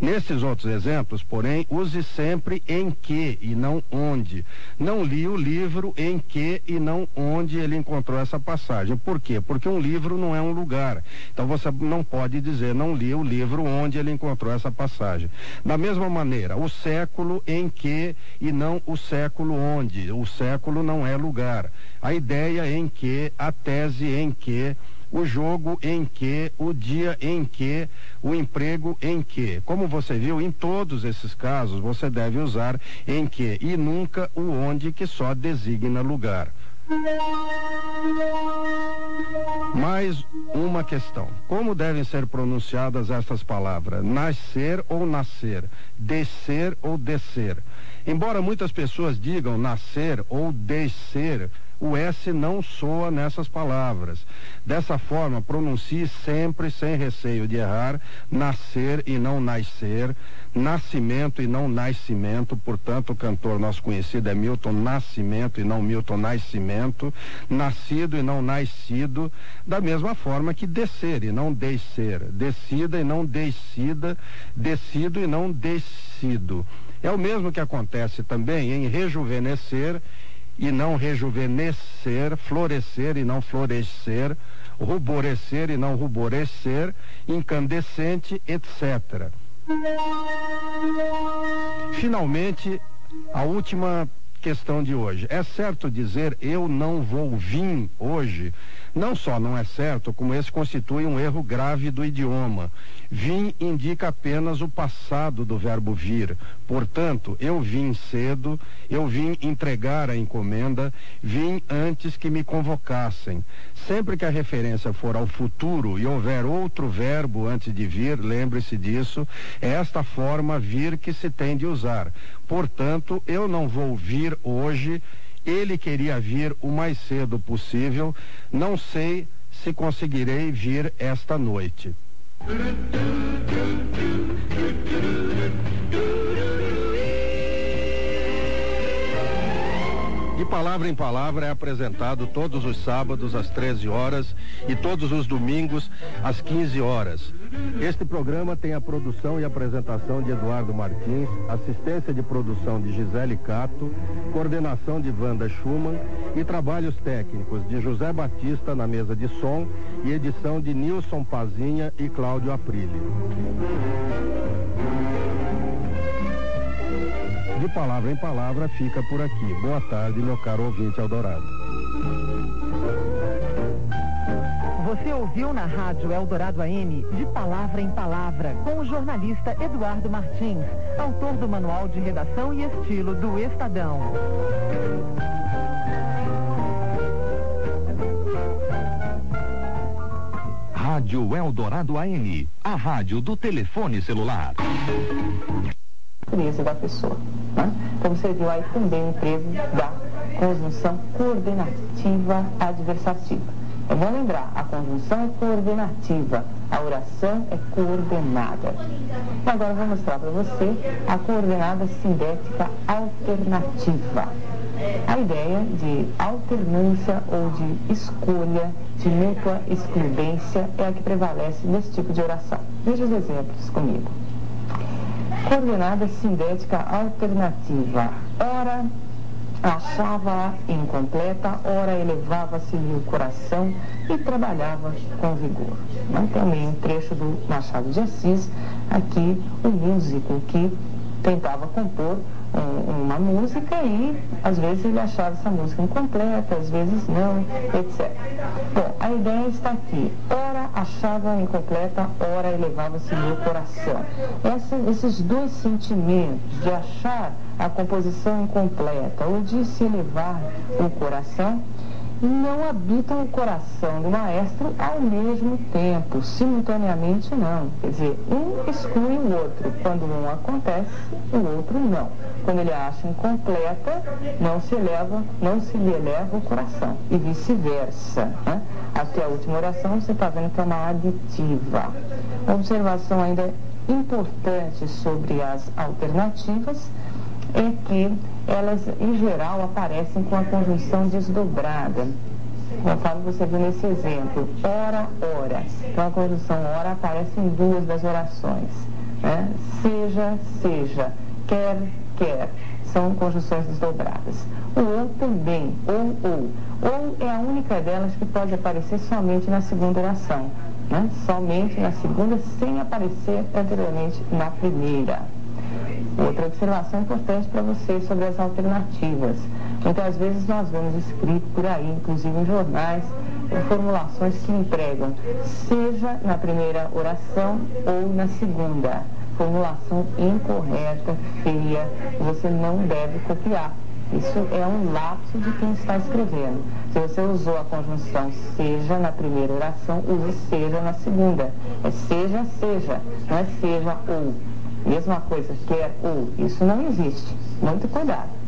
Nesses outros exemplos, porém, use sempre em que e não onde. Não li o livro em que e não onde ele encontrou essa passagem. Por quê? Porque um livro não é um lugar. Então você não pode dizer não li o livro onde ele encontrou essa passagem. Da mesma maneira, o século em que e não o século onde. O século não é lugar. A ideia em que, a tese em que, o jogo em que, o dia em que, o emprego em que. Como você viu, em todos esses casos, você deve usar em que e nunca o onde, que só designa lugar. Mais uma questão. Como devem ser pronunciadas estas palavras? Nascer ou nascer? Descer ou descer? Embora muitas pessoas digam nascer ou descer, o S não soa nessas palavras. Dessa forma, pronuncie sempre sem receio de errar, nascer e não nascer, nascimento e não nascimento, portanto, o cantor nosso conhecido é Milton Nascimento e não Milton Nascimento, nascido e não nascido, da mesma forma que descer e não descer, descida e não descida, descido e não descido. É o mesmo que acontece também em rejuvenescer e não rejuvenescer, florescer e não florescer, ruborecer e não ruborecer, incandescente, etc. Finalmente, a última questão de hoje. É certo dizer eu não vou vir hoje? Não só não é certo, como esse constitui um erro grave do idioma. Vim indica apenas o passado do verbo vir. Portanto, eu vim cedo, eu vim entregar a encomenda, vim antes que me convocassem. Sempre que a referência for ao futuro e houver outro verbo antes de vir, lembre-se disso, é esta forma vir que se tem de usar. Portanto, eu não vou vir hoje ele queria vir o mais cedo possível. Não sei se conseguirei vir esta noite. De palavra em palavra é apresentado todos os sábados às 13 horas e todos os domingos às 15 horas. Este programa tem a produção e apresentação de Eduardo Martins, assistência de produção de Gisele Cato, coordenação de Wanda Schumann e trabalhos técnicos de José Batista na mesa de som e edição de Nilson Pazinha e Cláudio Aprile. De palavra em palavra fica por aqui. Boa tarde, meu caro ouvinte Eldorado. Você ouviu na Rádio Eldorado AM, de palavra em palavra, com o jornalista Eduardo Martins, autor do Manual de Redação e Estilo do Estadão. Rádio Eldorado AM, a rádio do telefone celular. Da pessoa. Né? Então você viu aí também o emprego da conjunção coordenativa adversativa. Eu vou lembrar, a conjunção é coordenativa, a oração é coordenada. E agora eu vou mostrar para você a coordenada sindética alternativa. A ideia de alternância ou de escolha, de mútua excludência é a que prevalece nesse tipo de oração. Veja os exemplos comigo. Coordenada sindética alternativa. Ora, achava-a incompleta, ora elevava-se-lhe o coração e trabalhava com vigor. Também um trecho do Machado de Assis, aqui o músico que tentava compor um, uma música e às vezes ele achava essa música incompleta, às vezes não, etc. Bom, a ideia está aqui. Ora achava incompleta, ora elevava-se no coração. Essa, esses dois sentimentos de achar a composição incompleta ou de se elevar o coração não habitam o coração do maestro ao mesmo tempo, simultaneamente não. Quer dizer, um exclui o outro. Quando um acontece, o outro não. Quando ele acha incompleta, não se eleva, não se lhe eleva o coração. E vice-versa. Né? Até a última oração você está vendo que é uma aditiva. Observação ainda importante sobre as alternativas é que elas, em geral, aparecem com a conjunção desdobrada. Conforme você viu nesse exemplo, ora, ora. Então, a conjunção ora aparece em duas das orações. Né? Seja, seja. Quer, quer. São conjunções desdobradas. O ou também, ou, ou. Ou é a única delas que pode aparecer somente na segunda oração. Né? Somente na segunda, sem aparecer anteriormente na primeira. Outra observação importante para você sobre as alternativas. Muitas vezes nós vemos escrito por aí, inclusive em jornais, formulações que empregam, seja na primeira oração ou na segunda. Formulação incorreta, feia, você não deve copiar. Isso é um lapso de quem está escrevendo. Se você usou a conjunção seja na primeira oração, use seja na segunda. É seja, seja, não é seja ou. Mesma coisa, quer ou. Isso não existe. Muito cuidado.